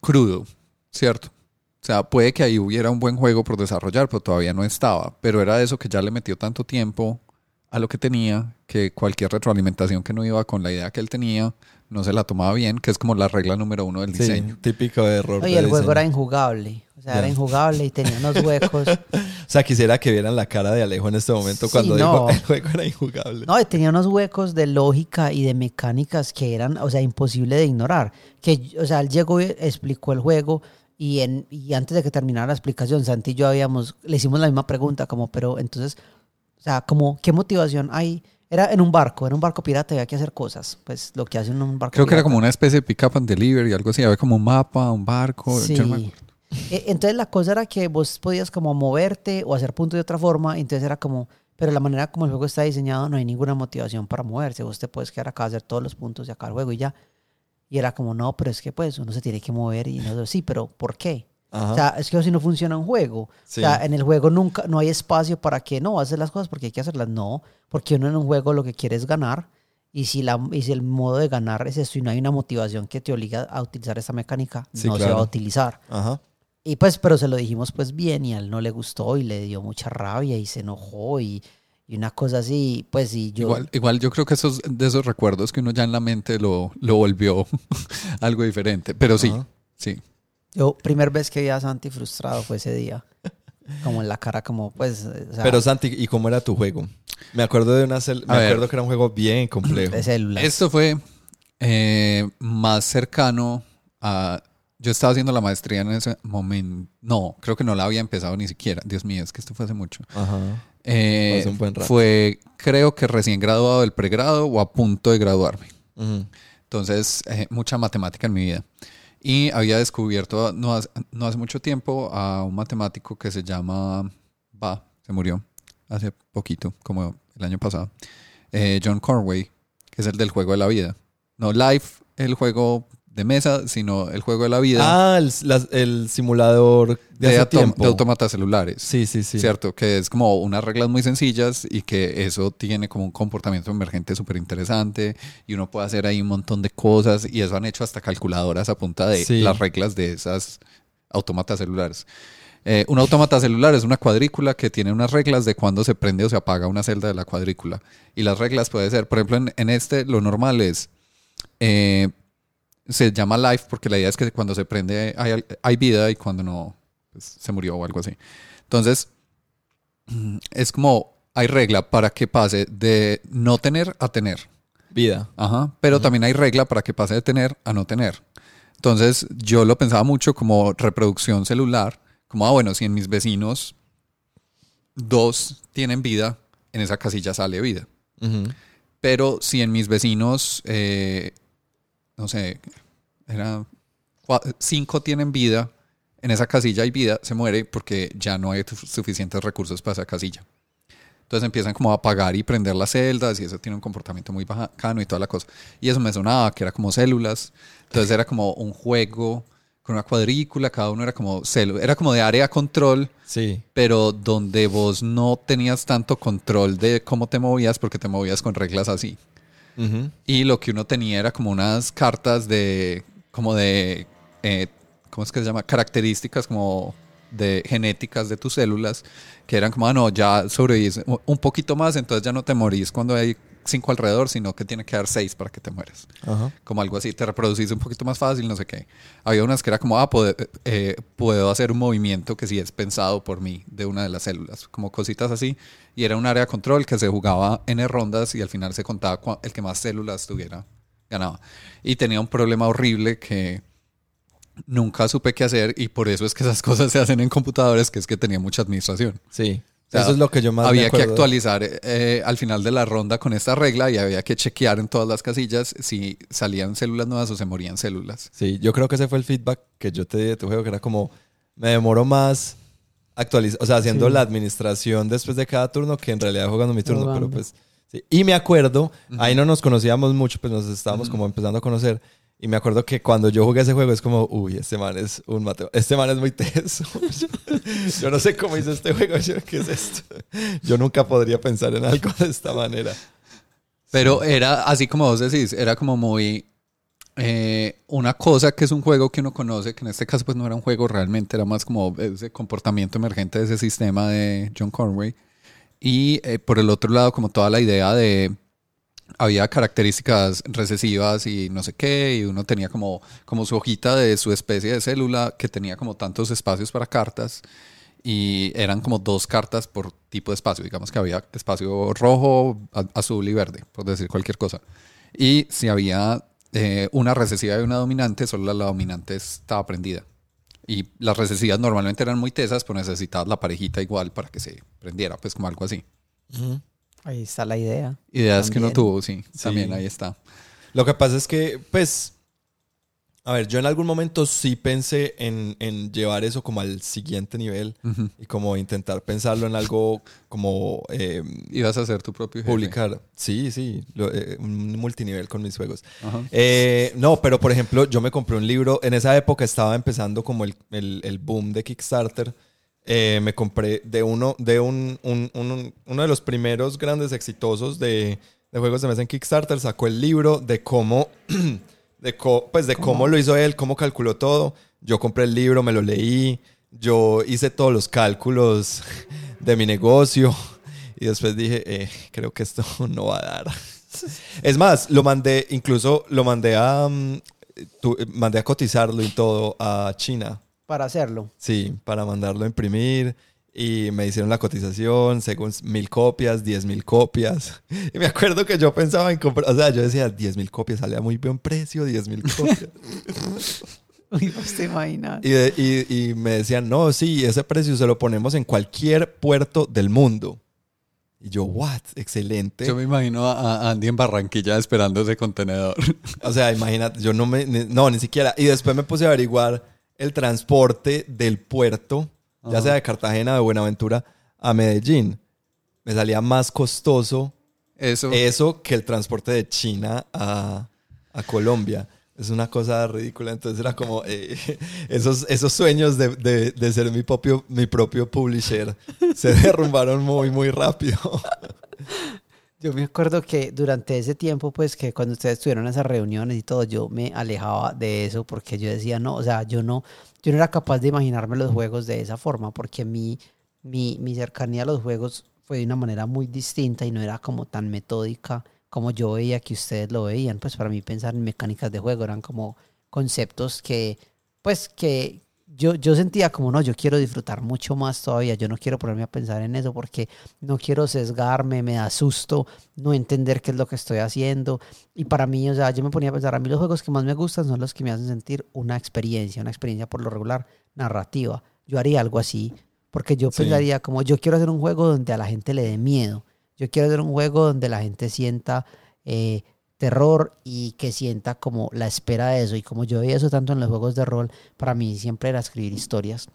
crudo, ¿cierto? O sea, puede que ahí hubiera un buen juego por desarrollar, pero todavía no estaba. Pero era eso que ya le metió tanto tiempo a lo que tenía, que cualquier retroalimentación que no iba con la idea que él tenía, no se la tomaba bien, que es como la regla número uno del Sí, diseño. típico error. Oye, de el juego diseño. era injugable. O sea, Ya. era injugable y tenía unos huecos. O sea, quisiera que vieran la cara de Alejo en este momento Sí, cuando no. dijo el juego era injugable. No, y tenía unos huecos de lógica y de mecánicas que eran, o sea, imposible de ignorar. Que, o sea, él llegó y explicó el juego y, en, y antes de que terminara la explicación, Santi y yo habíamos, le hicimos la misma pregunta, como, pero entonces, o sea, como, ¿qué motivación hay? Era en un barco, era un barco pirata había que hacer cosas. Pues lo que hace un barco Creo que era como una especie de pick up and delivery, algo así. Había como un mapa, un barco. Sí. yo no me acuerdo. E- Entonces la cosa era que vos podías como moverte o hacer puntos de otra forma, entonces era como, Pero la manera como el juego está diseñado, no hay ninguna motivación para moverse. Vos te puedes quedar acá, hacer todos los puntos de acá el juego y ya. Y era como, no, pero es que pues uno se tiene que mover y no sí, pero ¿por qué? Ajá. O sea, es que así no funciona un juego. Sí. O sea, en el juego nunca, no hay espacio para que no hacer las cosas porque hay que hacerlas. No, porque uno en un juego lo que quiere es ganar. Y si, la, y si el modo de ganar es esto y no hay una motivación que te obliga a utilizar esa mecánica, Sí, no se va claro. a utilizar. Ajá. Y pues, pero se lo dijimos pues bien y a él no le gustó y le dio mucha rabia y se enojó y, y una cosa así, pues y yo... Igual, igual yo creo que esos de esos recuerdos que uno ya en la mente lo, lo volvió algo diferente. Pero sí, Ajá. sí. Yo, primer vez que vi a Santi frustrado fue ese día. Como en la cara, como pues... o sea, Pero Santi, ¿y cómo era tu juego? Me acuerdo de una cel- me ver. acuerdo que era un juego bien complejo. de celular. Esto fue eh, más cercano a... Yo estaba haciendo la maestría en ese momento. No, creo que no la había empezado ni siquiera. Dios mío, es que esto fue hace mucho. Ajá. Eh, Hace un buen rato. Fue, creo que recién graduado del pregrado o a punto de graduarme. Entonces, eh, mucha matemática en mi vida. Y había descubierto no hace, no hace mucho tiempo a un matemático que se llama, va, se murió hace poquito, como el año pasado, eh, John Conway, que es el del juego de la vida. No Life, el juego de mesa, sino el juego de la vida Ah, el, simulador de, de, hace de autómatas celulares. Sí, sí, sí. ¿Cierto? Que es como unas reglas muy sencillas y que eso tiene como un comportamiento emergente súper interesante y uno puede hacer ahí un montón de cosas y eso han hecho hasta calculadoras a punta de Sí. las reglas de esas autómatas celulares. Eh, un autómata celular es una cuadrícula que tiene unas reglas de cuándo se prende o se apaga una celda de la cuadrícula. Y las reglas puede ser, por ejemplo, en, en este lo normal es, eh, se llama life porque la idea es que cuando se prende hay, hay vida y cuando no pues, se murió o algo así. Entonces, es como hay regla para que pase de no tener a tener. Vida. Ajá. Pero también hay regla para que pase de tener a no tener. Entonces, yo lo pensaba mucho como reproducción celular. Como, ah, bueno, si en mis vecinos dos tienen vida, en esa casilla sale vida. Pero si en mis vecinos, eh, no sé, era cinco tienen vida, en esa casilla hay vida, se muere porque ya no hay suficientes recursos para esa casilla. Entonces empiezan como a apagar y prender las celdas y eso tiene un comportamiento muy bacano y toda la cosa. Y eso me sonaba que era como células. Entonces era como un juego con una cuadrícula, cada uno era como células. Era como de área control, Sí. pero donde vos no tenías tanto control de cómo te movías porque te movías con reglas así. Ujú. Y lo que uno tenía era como unas cartas de, como de, eh, ¿cómo es que se llama? Características como de genéticas de tus células, que eran como, ah, no, ya sobrevivís un poquito más, entonces ya no te morís cuando hay cinco alrededor, sino que tiene que dar seis para que te mueras. Ajá. Como algo así, te reproducís un poquito más fácil, no sé qué. Había unas que era como, ah, puedo, eh, puedo hacer un movimiento que sí es pensado por mí de una de las células, como cositas así. Y era un área control que se jugaba en rondas y al final se contaba el que más células tuviera, ganaba. Y tenía un problema horrible que nunca supe qué hacer y por eso es que esas cosas se hacen en computadores, que es que tenía mucha administración. Sí. O sea, Eso es lo que yo más me había que acuerdo. actualizar eh, al final de la ronda con esta regla y había que chequear en todas las casillas si salían células nuevas o se morían células. Sí, yo creo que ese fue el feedback que yo te di de tu juego, que era como, me demoro más actualizar, o sea, haciendo Sí. la administración después de cada turno que en realidad jugando mi turno, pero pues... sí. Y me acuerdo, ahí no nos conocíamos mucho, pues nos estábamos como empezando a conocer. Y me acuerdo que cuando yo jugué ese juego es como, uy, este man es un mateo, este man es muy teso. yo no sé cómo hizo este juego, yo, ¿qué es esto? Yo nunca podría pensar en algo de esta manera. Pero era así como vos decís, era como muy eh, una cosa que es un juego que uno conoce, que en este caso pues no era un juego realmente, era más como ese comportamiento emergente de ese sistema de John Conway. Y eh, por el otro lado como toda la idea de había características recesivas y no sé qué, y uno tenía como, como su hojita de su especie de célula que tenía como tantos espacios para cartas y eran como dos cartas por tipo de espacio, digamos que había espacio rojo, azul y verde, por decir cualquier cosa. Y si había eh, una recesiva y una dominante, solo la dominante estaba prendida. Y las recesivas normalmente eran muy tesas, pero necesitabas la parejita igual para que se prendiera, pues como algo así. Ahí está la idea. Ideas que uno tuvo, sí, Sí. también ahí está. Lo que pasa es que, pues, A ver, yo en algún momento sí pensé en, en llevar eso como al siguiente nivel y como intentar pensarlo en algo como eh, Ibas a hacer tu propio jefe. publicar. Sí, sí, lo- eh, un multinivel con mis juegos. Eh, no, pero por ejemplo, yo me compré un libro. En esa época estaba empezando como el, el- el boom de Kickstarter. Eh, me compré de uno, de un, un- un- uno de los primeros grandes exitosos de, de juegos de mesa en Kickstarter. Sacó el libro de cómo, de co- pues de cómo lo hizo él, cómo calculó todo. Yo compré el libro, me lo leí. Yo hice todos los cálculos de mi negocio. Y después dije, eh, creo que esto no va a dar. Es más, lo mandé, incluso lo mandé a, mm, tu- mandé a cotizarlo y todo a China. Para hacerlo. Sí, para mandarlo a imprimir. Y me hicieron la cotización, según mil copias, diez mil copias. Y me acuerdo que yo pensaba en comprar, o sea, yo decía, diez mil copias, sale a muy buen precio, diez mil copias. Uy, te imaginas. y, de- y- y me decían, no, sí, ese precio se lo ponemos en cualquier puerto del mundo. Y yo, what, excelente. Yo me imagino a, a Andy en Barranquilla esperando ese contenedor. O sea, imagínate, yo no me. ni- no, ni siquiera. Y después me puse a averiguar el transporte del puerto, ya sea de Cartagena de Buenaventura, a Medellín. Me salía más costoso Eso. eso que el transporte de China a, a Colombia. Es una cosa ridícula. Entonces era como eh, esos, esos sueños de, de- de ser mi propio, mi propio publisher se derrumbaron muy, muy rápido. Yo me acuerdo que durante ese tiempo, pues que cuando ustedes tuvieron esas reuniones y todo, yo me alejaba de eso porque yo decía, no, o sea, yo no, yo no era capaz de imaginarme los juegos de esa forma porque mi, mi, mi cercanía a los juegos fue de una manera muy distinta y no era como tan metódica como yo veía que ustedes lo veían. Pues para mí pensar en mecánicas de juego eran como conceptos que, pues que yo, yo sentía como, no, yo quiero disfrutar mucho más todavía, yo no quiero ponerme a pensar en eso porque no quiero sesgarme, me da susto no entender qué es lo que estoy haciendo. Y para mí, o sea, yo me ponía a pensar, a mí los juegos que más me gustan son los que me hacen sentir una experiencia, una experiencia por lo regular narrativa. Yo haría algo así, porque yo Sí. pensaría como, yo quiero hacer un juego donde a la gente le dé miedo, yo quiero hacer un juego donde la gente sienta eh, terror y que sienta como la espera de eso. Y como yo veía eso tanto en los juegos de rol, para mí siempre era escribir historias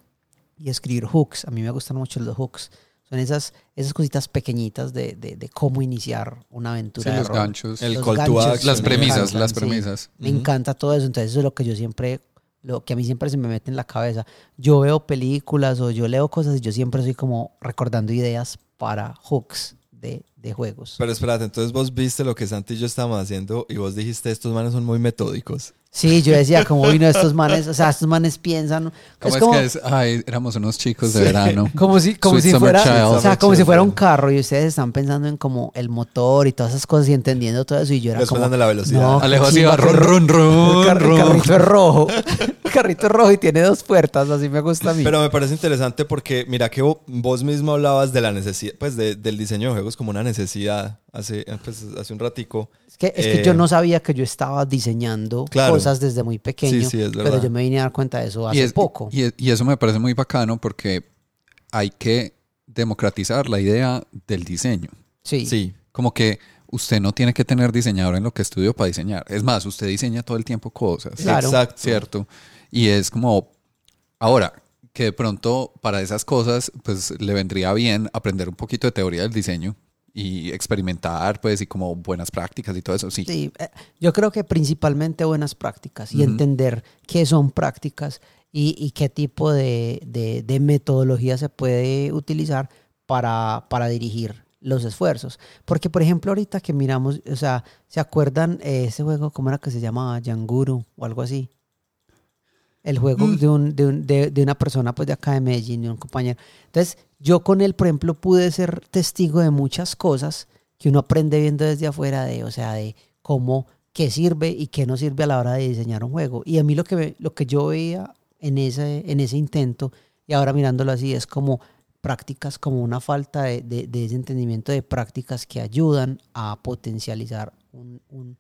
y escribir hooks. A mí me gustan mucho los hooks. Son esas, esas cositas pequeñitas de, de, de cómo iniciar una aventura. Sí, de los rol. ganchos. El Los call to ganchos. action. las premisas, encantan, las sí. premisas. Me encanta todo eso. Entonces eso es lo que yo siempre, lo que a mí siempre se me mete en la cabeza. Yo veo películas o yo leo cosas y yo siempre soy como recordando ideas para hooks de, juegos. Pero espérate, entonces vos viste lo que Santi y yo haciendo y vos dijiste, estos manes son muy metódicos. Sí, yo decía como vino estos manes, o sea, estos manes piensan. ¿Cómo es, como, que es? Ay, éramos unos chicos de verano. como si, como Sweet si fuera, Child. o sea, como si fuera un carro y ustedes están pensando en como el motor y todas esas cosas y entendiendo todo eso y yo era como la velocidad. No, Alejo así va, run, run, run, el, car- el run. carrito es rojo. El carrito es rojo y tiene dos puertas, así me gusta a mí. Pero me parece interesante porque mira que vo- vos mismo hablabas de la necesidad, pues de- del diseño de juegos como una necesidad hace, pues, hace un ratico. Es que, es que Eh, yo no sabía que yo estaba diseñando Claro. cosas desde muy pequeño, Sí, sí, es pero yo me vine a dar cuenta de eso hace y, es- poco. y eso me parece muy bacano porque hay que democratizar la idea del diseño. sí. Sí, Como que usted no tiene que tener diseñador en lo que estudió para diseñar. Es más, usted diseña todo el tiempo cosas. Claro. exacto. ¿Cierto? Y es como, ahora, que de pronto para esas cosas, pues le vendría bien aprender un poquito de teoría del diseño y experimentar, pues, y como buenas prácticas y todo eso. Sí. Sí, eh, yo creo que principalmente buenas prácticas y entender qué son prácticas y, y qué tipo de, de- de metodología se puede utilizar para, para dirigir los esfuerzos. Porque, por ejemplo, ahorita que miramos, o sea, ¿se acuerdan eh, ese juego, cómo era que se llamaba? Yanguru o algo así. El juego Mm. de, un, de, un- de- de una persona pues de acá de Medellín, de un compañero. Entonces, yo con él, por ejemplo, pude ser testigo de muchas cosas que uno aprende viendo desde afuera de, o sea, de cómo, qué sirve y qué no sirve a la hora de diseñar un juego. Y a mí lo que, me- lo que yo veía en ese, en ese intento, y ahora mirándolo así, es como prácticas, como una falta de, de- de ese entendimiento de prácticas que ayudan a potencializar un, un-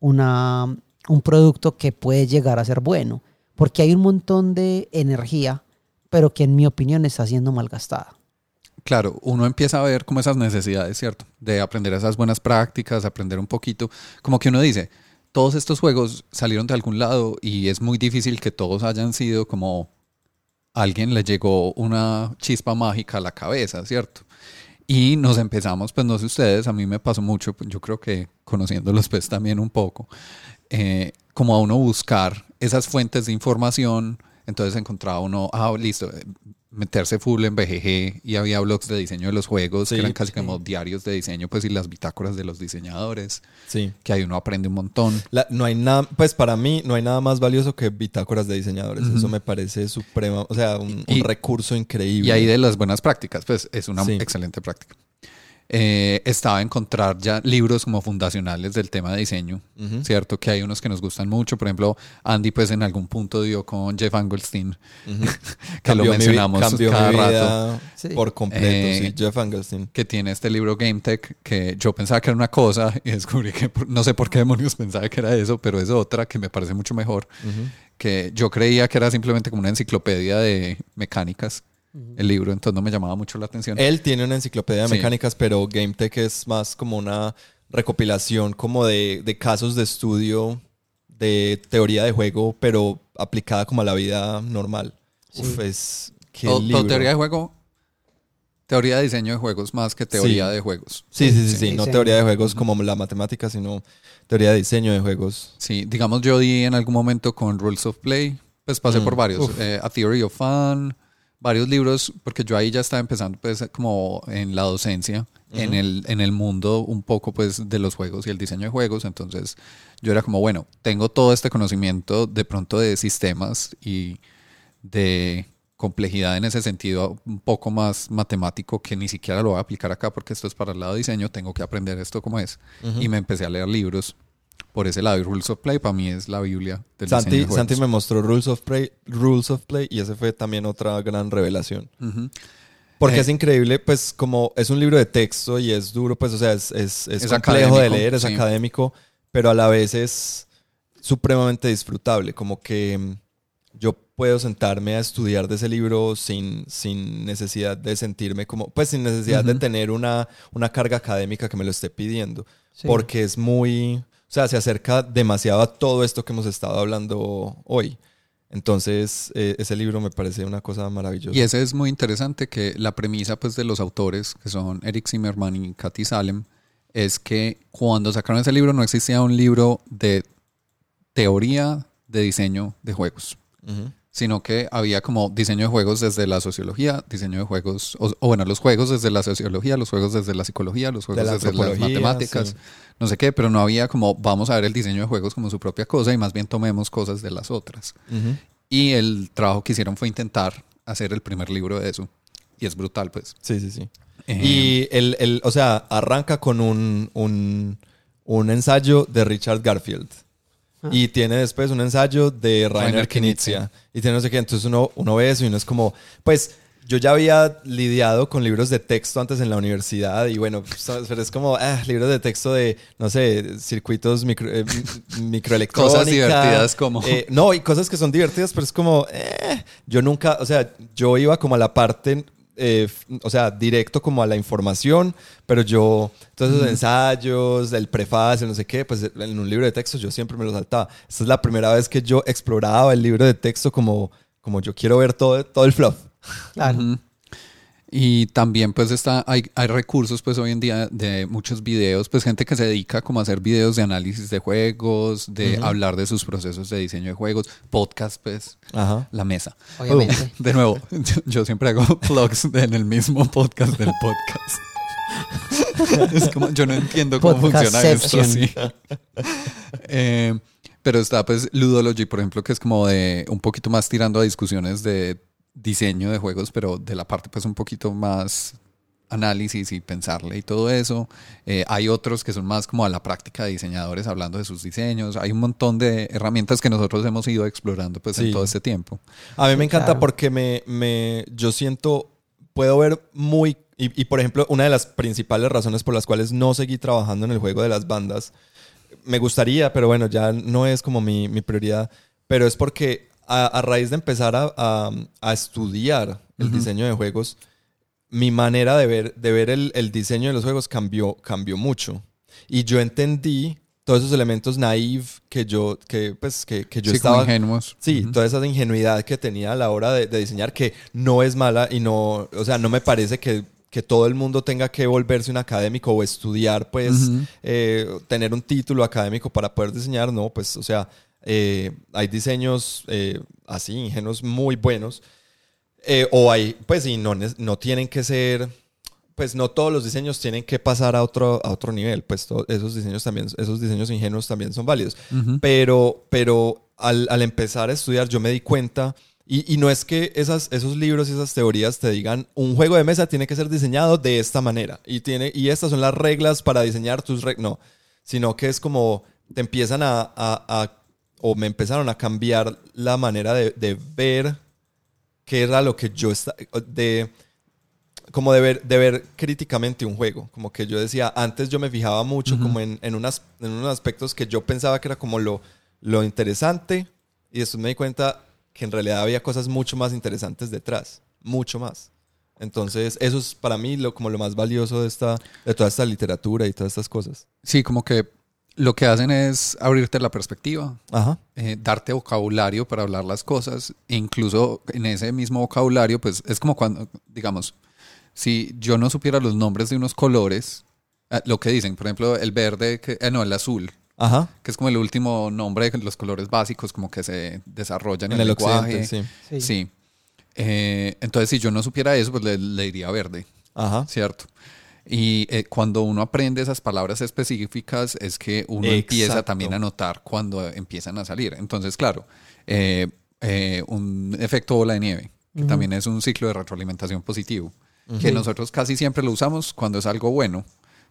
una, un producto que puede llegar a ser bueno. Porque hay un montón de energía, pero que en mi opinión está siendo malgastada. Claro, uno empieza a ver como esas necesidades, ¿cierto? De aprender esas buenas prácticas, aprender un poquito. Como que uno dice, todos estos juegos salieron de algún lado y es muy difícil que todos hayan sido como alguien le llegó una chispa mágica a la cabeza, ¿cierto? Y nos empezamos, pues no sé ustedes, a mí me pasó mucho, pues, yo creo que conociéndolos pues también un poco, eh, como a uno buscar esas fuentes de información, entonces encontraba uno, ah, listo, eh, meterse full en BGG y había blogs de diseño de los juegos, Sí, que eran casi sí. como diarios de diseño, pues y las bitácoras de los diseñadores, Sí. que ahí uno aprende un montón. La- no hay nada, pues para mí no hay nada más valioso que bitácoras de diseñadores. Eso me parece suprema, o sea, un, recurso increíble. Y ahí de las buenas prácticas, pues es una Sí. excelente práctica. Eh, estaba a encontrar ya libros como fundacionales del tema de diseño. ¿cierto? Que hay unos que nos gustan mucho. Por ejemplo, Andy pues en algún punto dio con Jeff Angelstein, que Cambió lo mencionamos cada mi rato, Sí. por completo, Eh, sí, Jeff Angelstein. que tiene este libro Game Tech, que yo pensaba que era una cosa y descubrí que no sé por qué demonios pensaba que era eso, pero es otra que me parece mucho mejor, que yo creía que era simplemente como una enciclopedia de mecánicas, el libro, entonces no me llamaba mucho la atención. Él tiene una enciclopedia de Sí. mecánicas, pero GameTech es más como una recopilación como de, de casos de estudio de teoría de juego, pero aplicada como a la vida normal. Uf, es... Qué O- libro. teoría de juego, teoría de diseño de juegos más que teoría Sí. de juegos. Sí, sí, sí, sí, Sí, no teoría de juegos como la matemática, sino teoría de diseño de juegos. Sí, digamos yo di en algún momento con Rules of Play, pues pasé Mm, por varios, eh, A Theory of Fun, varios libros, porque yo ahí ya estaba empezando pues como en la docencia, en, el, en el mundo un poco pues de los juegos y el diseño de juegos, entonces yo era como, bueno, tengo todo este conocimiento de pronto de sistemas y de complejidad en ese sentido un poco más matemático que ni siquiera lo voy a aplicar acá porque esto es para el lado de diseño, tengo que aprender esto como es. Y me empecé a leer libros por ese lado. Y Rules of Play para mí es la Biblia del diseño Santi, de juegos. Santi me mostró Rules of, Play, Rules of Play y ese fue también otra gran revelación. Ujú. Porque Eh, es increíble, pues como es un libro de texto y es duro, pues o sea, es, es, es Es complejo de leer, es sí. académico, pero a la vez es supremamente disfrutable, como que mm, yo puedo sentarme a estudiar de ese libro sin, sin necesidad de sentirme como, pues sin necesidad de Ujú. tener una, una carga académica que me lo esté pidiendo, Sí. porque es muy, sea, se acerca demasiado a todo esto que hemos estado hablando hoy. Entonces, eh, ese libro me parece una cosa maravillosa. Y ese es muy interesante que la premisa pues de los autores, que son Eric Zimmerman y Katy Salem, es que cuando sacaron ese libro no existía un libro de teoría de diseño de juegos, sino que había como diseño de juegos desde la sociología, diseño de juegos, o, o bueno, los juegos desde la sociología, los juegos desde la psicología, los juegos la desde las matemáticas, sí. No sé qué, pero no había como vamos a ver el diseño de juegos como su propia cosa y más bien tomemos cosas de las otras. Y el trabajo que hicieron fue intentar hacer el primer libro de eso. Y es brutal, pues. Sí, sí, sí. Eh, Y el, el, o sea, arranca con un, un, un ensayo de Richard Garfield. Y tiene después un ensayo de Rainer Rainer. Knizia. Y tiene no sé qué. Entonces uno, uno ve eso y uno es como, pues yo ya había lidiado con libros de texto antes en la universidad. Y bueno, pero es como, ah, libros de texto de, no sé, circuitos micro, eh. Cosas divertidas como- eh, no, y cosas que son divertidas, pero es como, eh, yo nunca, o sea, yo iba como a la parte, eh, o sea, directo como a la información, pero yo, todos esos ensayos, el prefacio, no sé qué, pues en un libro de texto yo siempre me lo saltaba. Esta es la primera vez que yo exploraba el libro de texto como, como yo quiero ver todo, todo el fluff. Claro. Y también pues está, hay, hay recursos pues hoy en día de muchos videos, pues gente que se dedica como a hacer videos de análisis de juegos, de hablar de sus procesos de diseño de juegos, podcast pues, Ajá. la mesa. Obviamente. De nuevo, yo, yo siempre hago vlogs en el mismo podcast del podcast. es como, yo no entiendo cómo funciona esto. Podcastception. Sí. Eh, pero está pues Ludology, por ejemplo, que es como de un poquito más tirando a discusiones de diseño de juegos, pero de la parte pues un poquito más análisis y pensarle y todo eso. Eh, hay otros que son más como a la práctica de diseñadores hablando de sus diseños. Hay un montón de herramientas que nosotros hemos ido explorando pues Sí. en todo este tiempo. A mí me encanta Claro. porque me, me, yo siento, puedo ver muy, y, y, por ejemplo, una de las principales razones por las cuales no seguí trabajando en el juego de las bandas, me gustaría, pero bueno, ya no es como mi, mi prioridad, pero es porque a, a raíz de empezar a, a- a estudiar el diseño de juegos, mi manera de ver, de ver el, el diseño de los juegos cambió, cambió mucho. Y yo entendí todos esos elementos naive que yo, que, pues, que, que yo Sí, estaba... ingenuos. Sí, Ujú. toda esa ingenuidad que tenía a la hora de, de diseñar, que no es mala y no, o sea, no me parece que, que todo el mundo tenga que volverse un académico o estudiar, pues, eh, tener un título académico para poder diseñar, no, pues, o sea, eh, hay diseños eh, así, ingenuos muy buenos, eh, o hay, pues, y no, no tienen que ser, pues, no todos los diseños tienen que pasar a otro, a otro nivel, pues, to- esos diseños también, esos diseños ingenuos también son válidos. Ujú. Pero, pero al, al empezar a estudiar yo me di cuenta, y, y no es que esas, esos libros y esas teorías te digan, un juego de mesa tiene que ser diseñado de esta manera, y, tiene, y estas son las reglas para diseñar tus reglas, no, sino que es como te empiezan a, a- a- o me empezaron a cambiar la manera de, de ver qué era lo que yo estaba, de como de ver, de ver críticamente un juego. Como que yo decía, antes yo me fijaba mucho como en, en, unas, en unos aspectos que yo pensaba que era como lo, lo interesante y después me di cuenta que en realidad había cosas mucho más interesantes detrás, mucho más. Entonces, eso es para mí lo, como lo más valioso de, esta, de toda esta literatura y todas estas cosas. Sí, como que lo que hacen es abrirte la perspectiva, Ajá. eh, darte vocabulario para hablar las cosas, e incluso en ese mismo vocabulario, pues es como cuando, digamos, si yo no supiera los nombres de unos colores, eh, lo que dicen, por ejemplo, el verde, que, eh, no, el azul, Ajá. que es como el último nombre de los colores básicos, como que se desarrollan en, En el lenguaje. sí. Sí. Eh, entonces, si yo no supiera eso, pues le, le diría verde. Ajá. ¿cierto? Y eh, cuando uno aprende esas palabras específicas es que uno empieza también a notar cuando empiezan a salir. Entonces, claro, eh, eh, un efecto bola de nieve, que también es un ciclo de retroalimentación positivo, que nosotros casi siempre lo usamos cuando es algo bueno,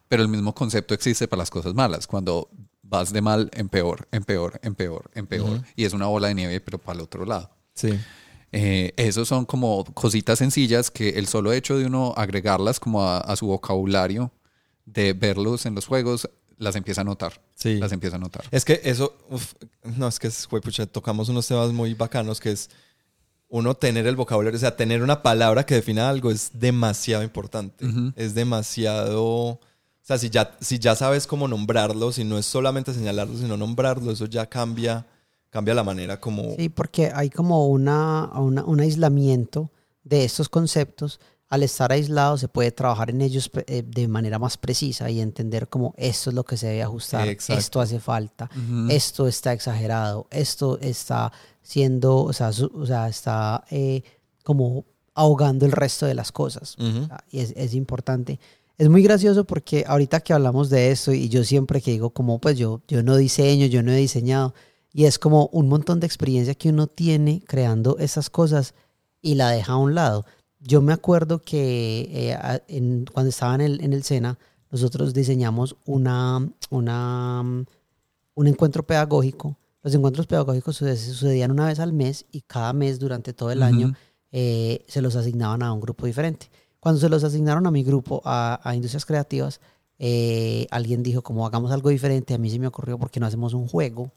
pero el mismo concepto existe para las cosas malas, cuando vas de mal en peor, en peor, en peor, en peor, y es una bola de nieve, pero para el otro lado. Sí. Eh, esos son como cositas sencillas que el solo hecho de uno agregarlas como a, a su vocabulario, de verlos en los juegos, las empieza a notar. Sí. Las empieza a notar. Es que eso, uf, no, es que es, pucha, tocamos unos temas muy bacanos que es uno tener el vocabulario, o sea, tener una palabra que defina algo es demasiado importante. Es demasiado, o sea, si ya, si ya sabes cómo nombrarlo, si no es solamente señalarlo, sino nombrarlo, eso ya cambia, cambia la manera como... Sí, porque hay como una, una- un aislamiento de estos conceptos. Al estar aislado se puede trabajar en ellos eh, de manera más precisa y entender como esto es lo que se debe ajustar, Exacto. esto hace falta, Ujú. esto está exagerado, esto está siendo, o sea, su- o sea, está eh, como ahogando el resto de las cosas. Ujú. Ah, Y es, es importante. Es muy gracioso porque ahorita que hablamos de esto y yo siempre que digo como pues yo, yo no diseño, yo no he diseñado y es como un montón de experiencia que uno tiene creando esas cosas y la deja a un lado. Yo me acuerdo que eh, en- cuando estaba en el, en el SENA nosotros diseñamos una, una, mm, un encuentro pedagógico. Los encuentros pedagógicos suce- sucedían una vez al mes y cada mes durante todo el año eh, se los asignaban a un grupo diferente. Cuando se los asignaron a mi grupo, a, a Industrias Creativas, eh, alguien dijo, como hagamos algo diferente, a mí se me ocurrió, ¿por qué no hacemos un juego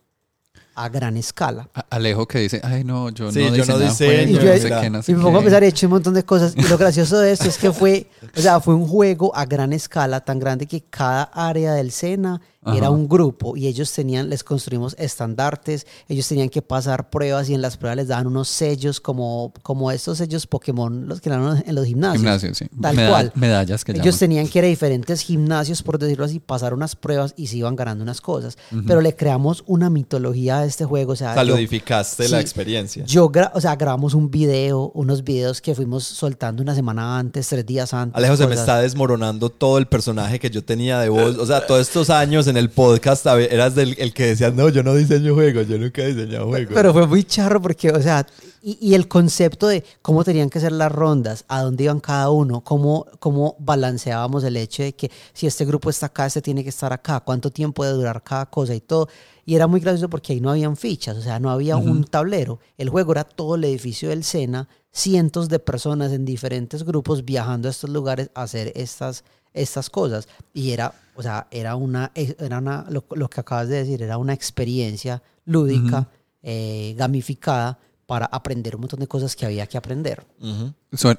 a gran escala? A- Alejo que dice, ay no, yo Sí, no yo no diseño, Y yo no sé qué, no sé Y me pongo a qué". pensar, he hecho un montón de cosas. Y lo gracioso de esto es que fue, o sea, fue un juego a gran escala, tan grande que cada área del SENA era Ajá. un grupo y ellos tenían, les construimos estandartes, ellos tenían que pasar pruebas y en las pruebas les daban unos sellos como, como estos sellos Pokémon, los que dan en los gimnasios. Gimnasio, sí. Tal Meda- cual. Medallas que Ellos llaman. tenían que ir a diferentes gimnasios, por decirlo así, pasar unas pruebas y se iban ganando unas cosas. Pero le creamos una mitología a este juego. O sea, yo- Saludificaste la Sí. experiencia. yo, o sea, grabamos un video, unos videos que fuimos soltando una semana antes, tres días antes. Alejo, se me cosas. está desmoronando todo el personaje que yo tenía de voz. O sea, todos estos años en el podcast eras del, el que decía, no, yo no diseño juegos, yo nunca he diseñado juegos. Pero fue muy charro porque, o sea, y, y el concepto de cómo tenían que ser las rondas, a dónde iban cada uno, cómo, cómo balanceábamos el hecho de que si este grupo está acá, este tiene que estar acá, cuánto tiempo debe durar cada cosa y todo. Y era muy gracioso porque ahí no habían fichas, o sea, no había un tablero. El juego era todo el edificio del Sena, cientos de personas en diferentes grupos viajando a estos lugares a hacer estas, estas cosas. Y era, o sea, era una, era una lo, lo que acabas de decir, era una experiencia lúdica, eh, gamificada, para aprender un montón de cosas que había que aprender.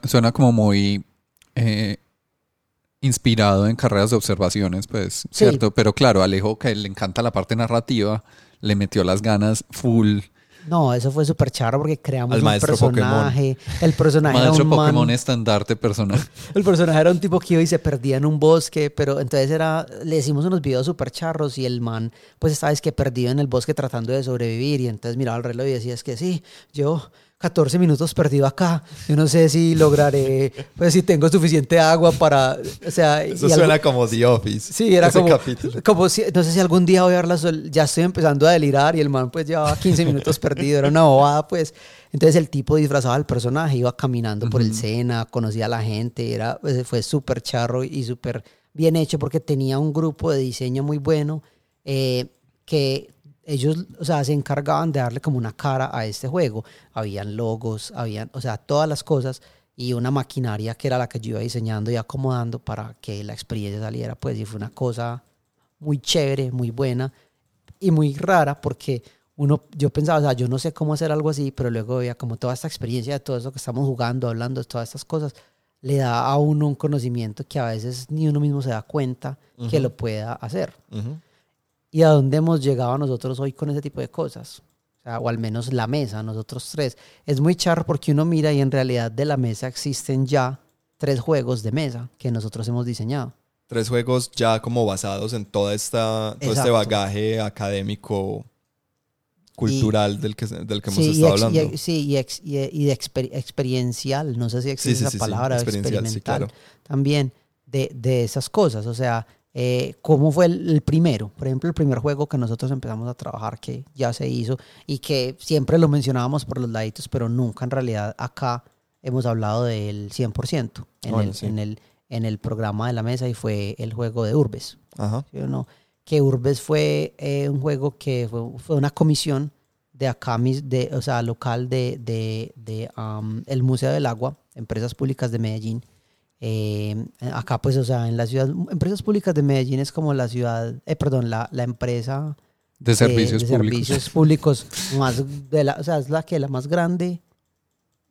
Suena como muy... eh, inspirado en carreras de observaciones, pues, ¿cierto? Pero claro, Alejo, que le encanta la parte narrativa, le metió las ganas full. No, eso fue súper charro porque creamos Al un personaje. El personaje Maestro era un Pokémon man- estandarte personal. El personaje era un tipo que iba y se perdía en un bosque, pero entonces era, le hicimos unos videos súper charros y el man, pues estaba es que perdido en el bosque tratando de sobrevivir y entonces miraba el reloj y decía, es que sí, yo 14 minutos perdido acá, yo no sé si lograré, pues si tengo suficiente agua para, o sea... Eso y algo- suena como The Office. Sí, era como, capítulo. como si, no sé si algún día voy a ver la sol, ya estoy empezando a delirar y el man pues llevaba 15 minutos perdido, era una bobada pues. Entonces el tipo disfrazaba al personaje, iba caminando por el Sena, conocía a la gente, era, pues, fue súper charro y súper bien hecho porque tenía un grupo de diseño muy bueno eh, que ellos, o sea, se encargaban de darle como una cara a este juego. Habían logos, habían, o sea, todas las cosas y una maquinaria que era la que yo iba diseñando y acomodando para que la experiencia saliera, pues, y fue una cosa muy chévere, muy buena y muy rara porque uno, yo pensaba, o sea, yo no sé cómo hacer algo así, pero luego veía como toda esta experiencia de todo eso que estamos jugando, hablando de todas estas cosas, le da a uno un conocimiento que a veces ni uno mismo se da cuenta que lo pueda hacer. Ujú. ¿Y a dónde hemos llegado nosotros hoy con ese tipo de cosas? O, sea, o al menos la mesa, nosotros tres. Es muy charro porque uno mira y en realidad de la mesa existen ya tres juegos de mesa que nosotros hemos diseñado. Tres juegos ya como basados en toda esta, todo este Exacto. bagaje académico, cultural del que, del que hemos Sí, y estado ex- y hablando. ex- sí, y, ex- y- y de exper- experiencial, no sé si existe sí, esa sí, sí, palabra, experimental claro. también, de, de esas cosas. O sea, eh, ¿cómo fue el, el primero? Por ejemplo, el primer juego que nosotros empezamos a trabajar, que ya se hizo y que siempre lo mencionábamos por los laditos, pero nunca en realidad acá hemos hablado del 100% en, Bueno, el, sí. en, el, en el programa de la mesa y fue el juego de Urbes. Ajá. ¿sí o no? Que Urbes fue eh, un juego que fue, fue una comisión de acá, de, o sea, local de, de, de, um, el Museo del Agua, Empresas Públicas de Medellín. Eh, acá, pues, o sea, en la ciudad, Empresas Públicas de Medellín es como la ciudad, eh, perdón, la, la empresa De servicios de públicos. servicios públicos más, de la, o sea, es la que la más grande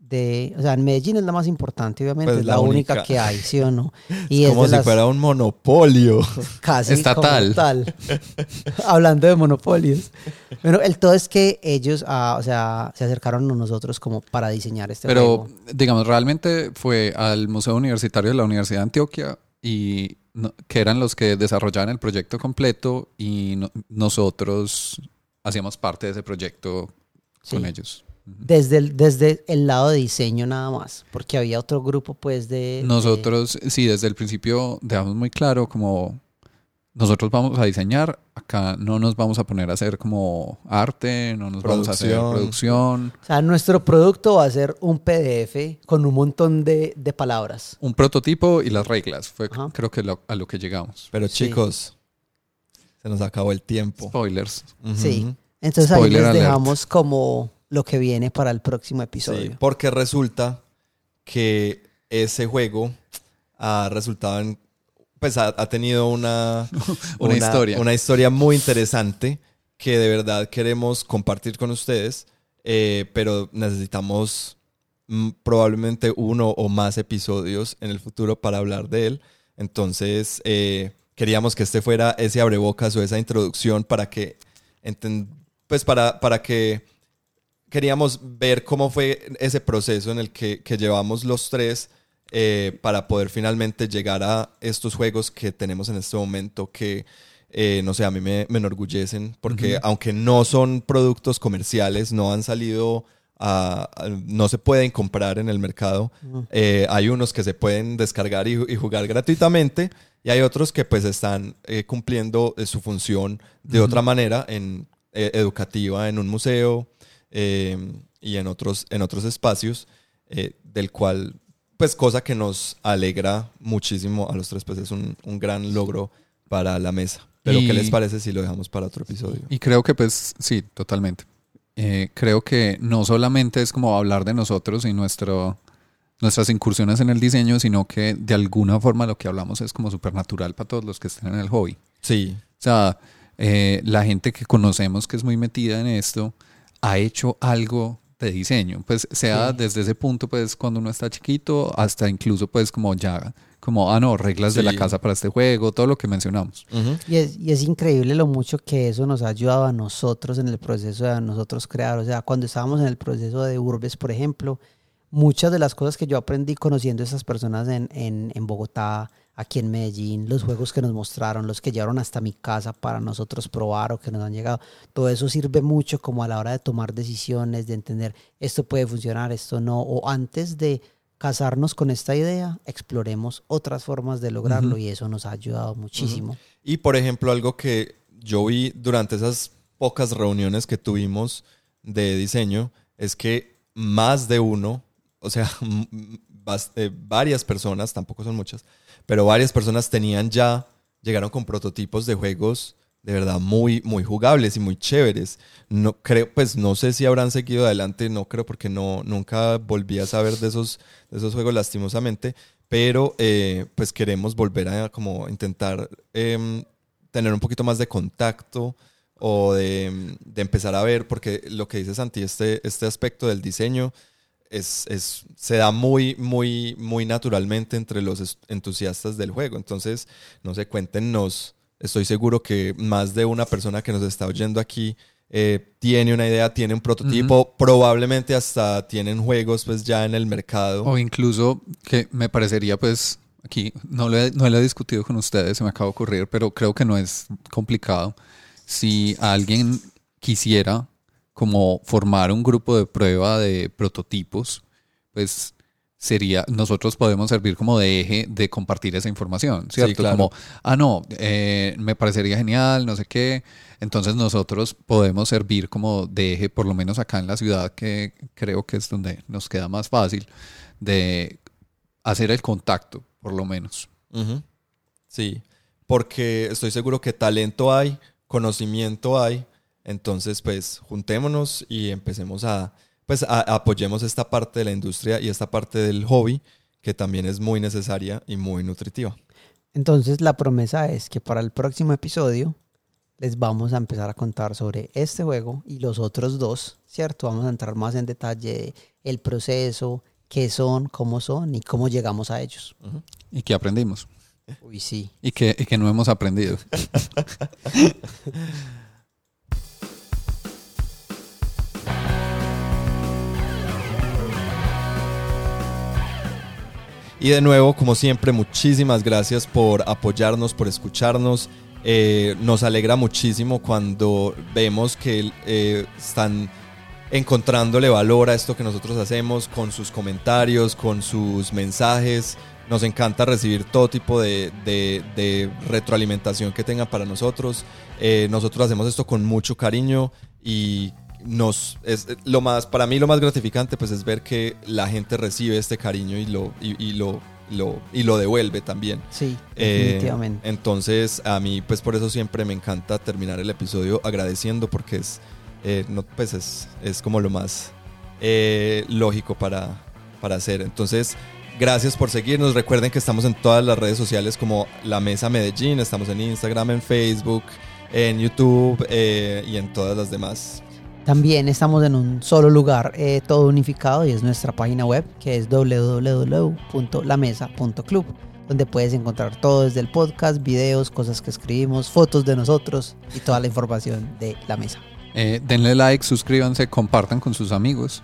de, o sea, en Medellín es la más importante, obviamente, Pues es la la, única. única. que hay, ¿sí o no? Y Es como si las- fuera un monopolio. casi Estatal. tal. Hablando de monopolios. Bueno, el todo es que ellos, ah, o sea, se acercaron a nosotros como para diseñar este Pero, juego. digamos, realmente fue al Museo Universitario de la Universidad de Antioquia y no- que eran los que desarrollaban el proyecto completo y no- nosotros hacíamos parte de ese proyecto con Sí. ellos. Desde el, desde el lado de diseño nada más, porque había otro grupo pues de... de- Nosotros, sí, desde el principio dejamos muy claro como nosotros vamos a diseñar, acá no nos vamos a poner a hacer como arte, no nos vamos a hacer Producción. producción, o sea, nuestro producto va a ser un PDF con un montón de, de palabras. un prototipo y las reglas. Fue Ajá. creo que lo- a lo que llegamos. Pero Sí. chicos, se nos acabó el tiempo. Spoilers. Sí. Entonces ahí Spoiler les alert. dejamos como lo que viene para el próximo Sí, episodio. porque resulta que ese juego ha resultado en. Pues ha, ha tenido una, Una historia. Una historia muy interesante que de verdad queremos compartir con ustedes, eh, pero necesitamos mm, probablemente uno o más episodios en el futuro para hablar de él. Entonces, eh, queríamos que este fuera ese abrebocas o esa introducción para que, enten- pues para, para que queríamos ver cómo fue ese proceso en el que, que llevamos los tres eh, para poder finalmente llegar a estos juegos que tenemos en este momento que, eh, no sé, a mí me, me enorgullecen porque aunque no son productos comerciales, no han salido, a- a- no se pueden comprar en el mercado, eh, hay unos que se pueden descargar y, y jugar gratuitamente y hay otros que pues están eh, cumpliendo eh, su función de otra manera en eh, educativa en un museo eh, y en otros, en otros espacios, eh, del cual, pues cosa que nos alegra muchísimo a los tres, pues es un, un gran logro para la mesa. Pero Y- ¿qué les parece si lo dejamos para otro episodio? Y creo que pues sí, totalmente. Eh, creo que no solamente es como hablar de nosotros y nuestro, nuestras incursiones en el diseño, sino que de alguna forma lo que hablamos es como supernatural para todos los que estén en el hobby. Sí, O sea, eh, la gente que conocemos que es muy metida en esto ha hecho algo de diseño, pues sea Sí. desde ese punto, pues cuando uno está chiquito, hasta incluso pues como ya como, ah, no, reglas de la casa para este juego, todo lo que mencionamos. Y es, y es increíble lo mucho que eso nos ha ayudado a nosotros en el proceso de a nosotros crear. O sea, cuando estábamos en el proceso de Urbes, por ejemplo, muchas de las cosas que yo aprendí conociendo a esas personas en, en, en Bogotá, aquí en Medellín, los juegos que nos mostraron, los que llegaron hasta mi casa para nosotros probar o que nos han llegado, todo eso sirve mucho como a la hora de tomar decisiones, de entender esto puede funcionar, esto no, o antes de casarnos con esta idea, exploremos otras formas de lograrlo Ujú. y eso nos ha ayudado muchísimo. Y por ejemplo, algo que yo vi durante esas pocas reuniones que tuvimos de diseño es que más de uno, o sea, eh, varias personas, tampoco son muchas, pero varias personas tenían ya, llegaron con prototipos de juegos de verdad muy, muy jugables y muy chéveres. No creo, pues no sé si habrán seguido adelante, no creo porque no, nunca volví a saber de esos, de esos juegos lastimosamente, pero eh, pues queremos volver a como intentar em, tener un poquito más de contacto o de, de empezar a ver, porque lo que dice Santi, este, este aspecto del diseño es, es- se da muy, muy, muy naturalmente entre los entusiastas del juego. Entonces, no sé, cuéntenos. Estoy seguro que más de una persona que nos está oyendo aquí eh, tiene una idea, tiene un prototipo, probablemente hasta tienen juegos pues ya en el mercado. O incluso que me parecería, pues, aquí no lo, he, no lo he discutido con ustedes, se me acaba de ocurrir, pero creo que no es complicado. Si alguien quisiera como formar un grupo de prueba de prototipos, pues sería, nosotros podemos servir como de eje de compartir esa información, ¿cierto? claro. Como, ah, no, eh, me parecería genial, no sé qué. Entonces nosotros podemos servir como de eje, por lo menos acá en la ciudad, que creo que es donde nos queda más fácil, de hacer el contacto, por lo menos. Sí, porque estoy seguro que talento hay, conocimiento hay, entonces pues juntémonos y empecemos a, pues a- apoyemos esta parte de la industria y esta parte del hobby que también es muy necesaria y muy nutritiva. Entonces la promesa es que para el próximo episodio les vamos a empezar a contar sobre este juego y los otros dos, ¿cierto? Vamos a entrar más en detalle de el proceso, qué son, cómo son y cómo llegamos a ellos. Y que aprendimos. Uy, sí. Y que, y que no hemos aprendido. Y de nuevo, como siempre, muchísimas gracias por apoyarnos, por escucharnos. Eh, nos alegra muchísimo cuando vemos que eh, están encontrándole valor a esto que nosotros hacemos con sus comentarios, con sus mensajes. Nos encanta recibir todo tipo de, de- retroalimentación que tengan para nosotros. Eh, nosotros hacemos esto con mucho cariño y nos es lo más para mí lo más gratificante pues es ver que la gente recibe este cariño y lo y, y lo, lo y lo devuelve también. Sí, Eh, definitivamente. entonces, a mí, pues por eso siempre me encanta terminar el episodio agradeciendo porque es, eh, no, pues es, es como lo más eh, lógico para, para hacer. Entonces, gracias por seguirnos. Recuerden que estamos en todas las redes sociales como La Mesa Medellín. Estamos en Instagram, en Facebook, en YouTube eh, y en todas las demás. También estamos en un solo lugar, eh, todo unificado, y es nuestra página web, que es www.lamesa.club, donde puedes encontrar todo desde el podcast, videos, cosas que escribimos, fotos de nosotros y toda la información de la mesa. Eh, denle like, suscríbanse, compartan con sus amigos.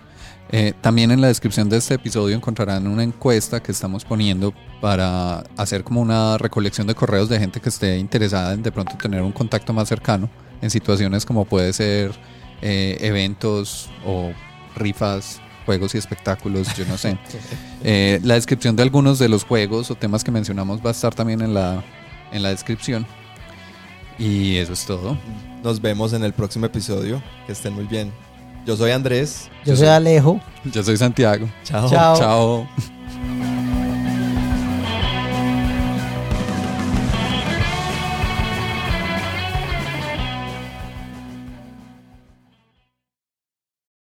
Eh, también en la descripción de este episodio encontrarán una encuesta que estamos poniendo para hacer como una recolección de correos de gente que esté interesada en de pronto tener un contacto más cercano en situaciones como puede ser eh, eventos o rifas, juegos y espectáculos, yo no sé. Eh, la descripción de algunos de los juegos o temas que mencionamos va a estar también en la, en la descripción. Y eso es todo. Nos vemos en el próximo episodio. Que estén muy bien. Yo soy Andrés. Yo soy Alejo. Yo soy Santiago. Chao. Chao. Chao.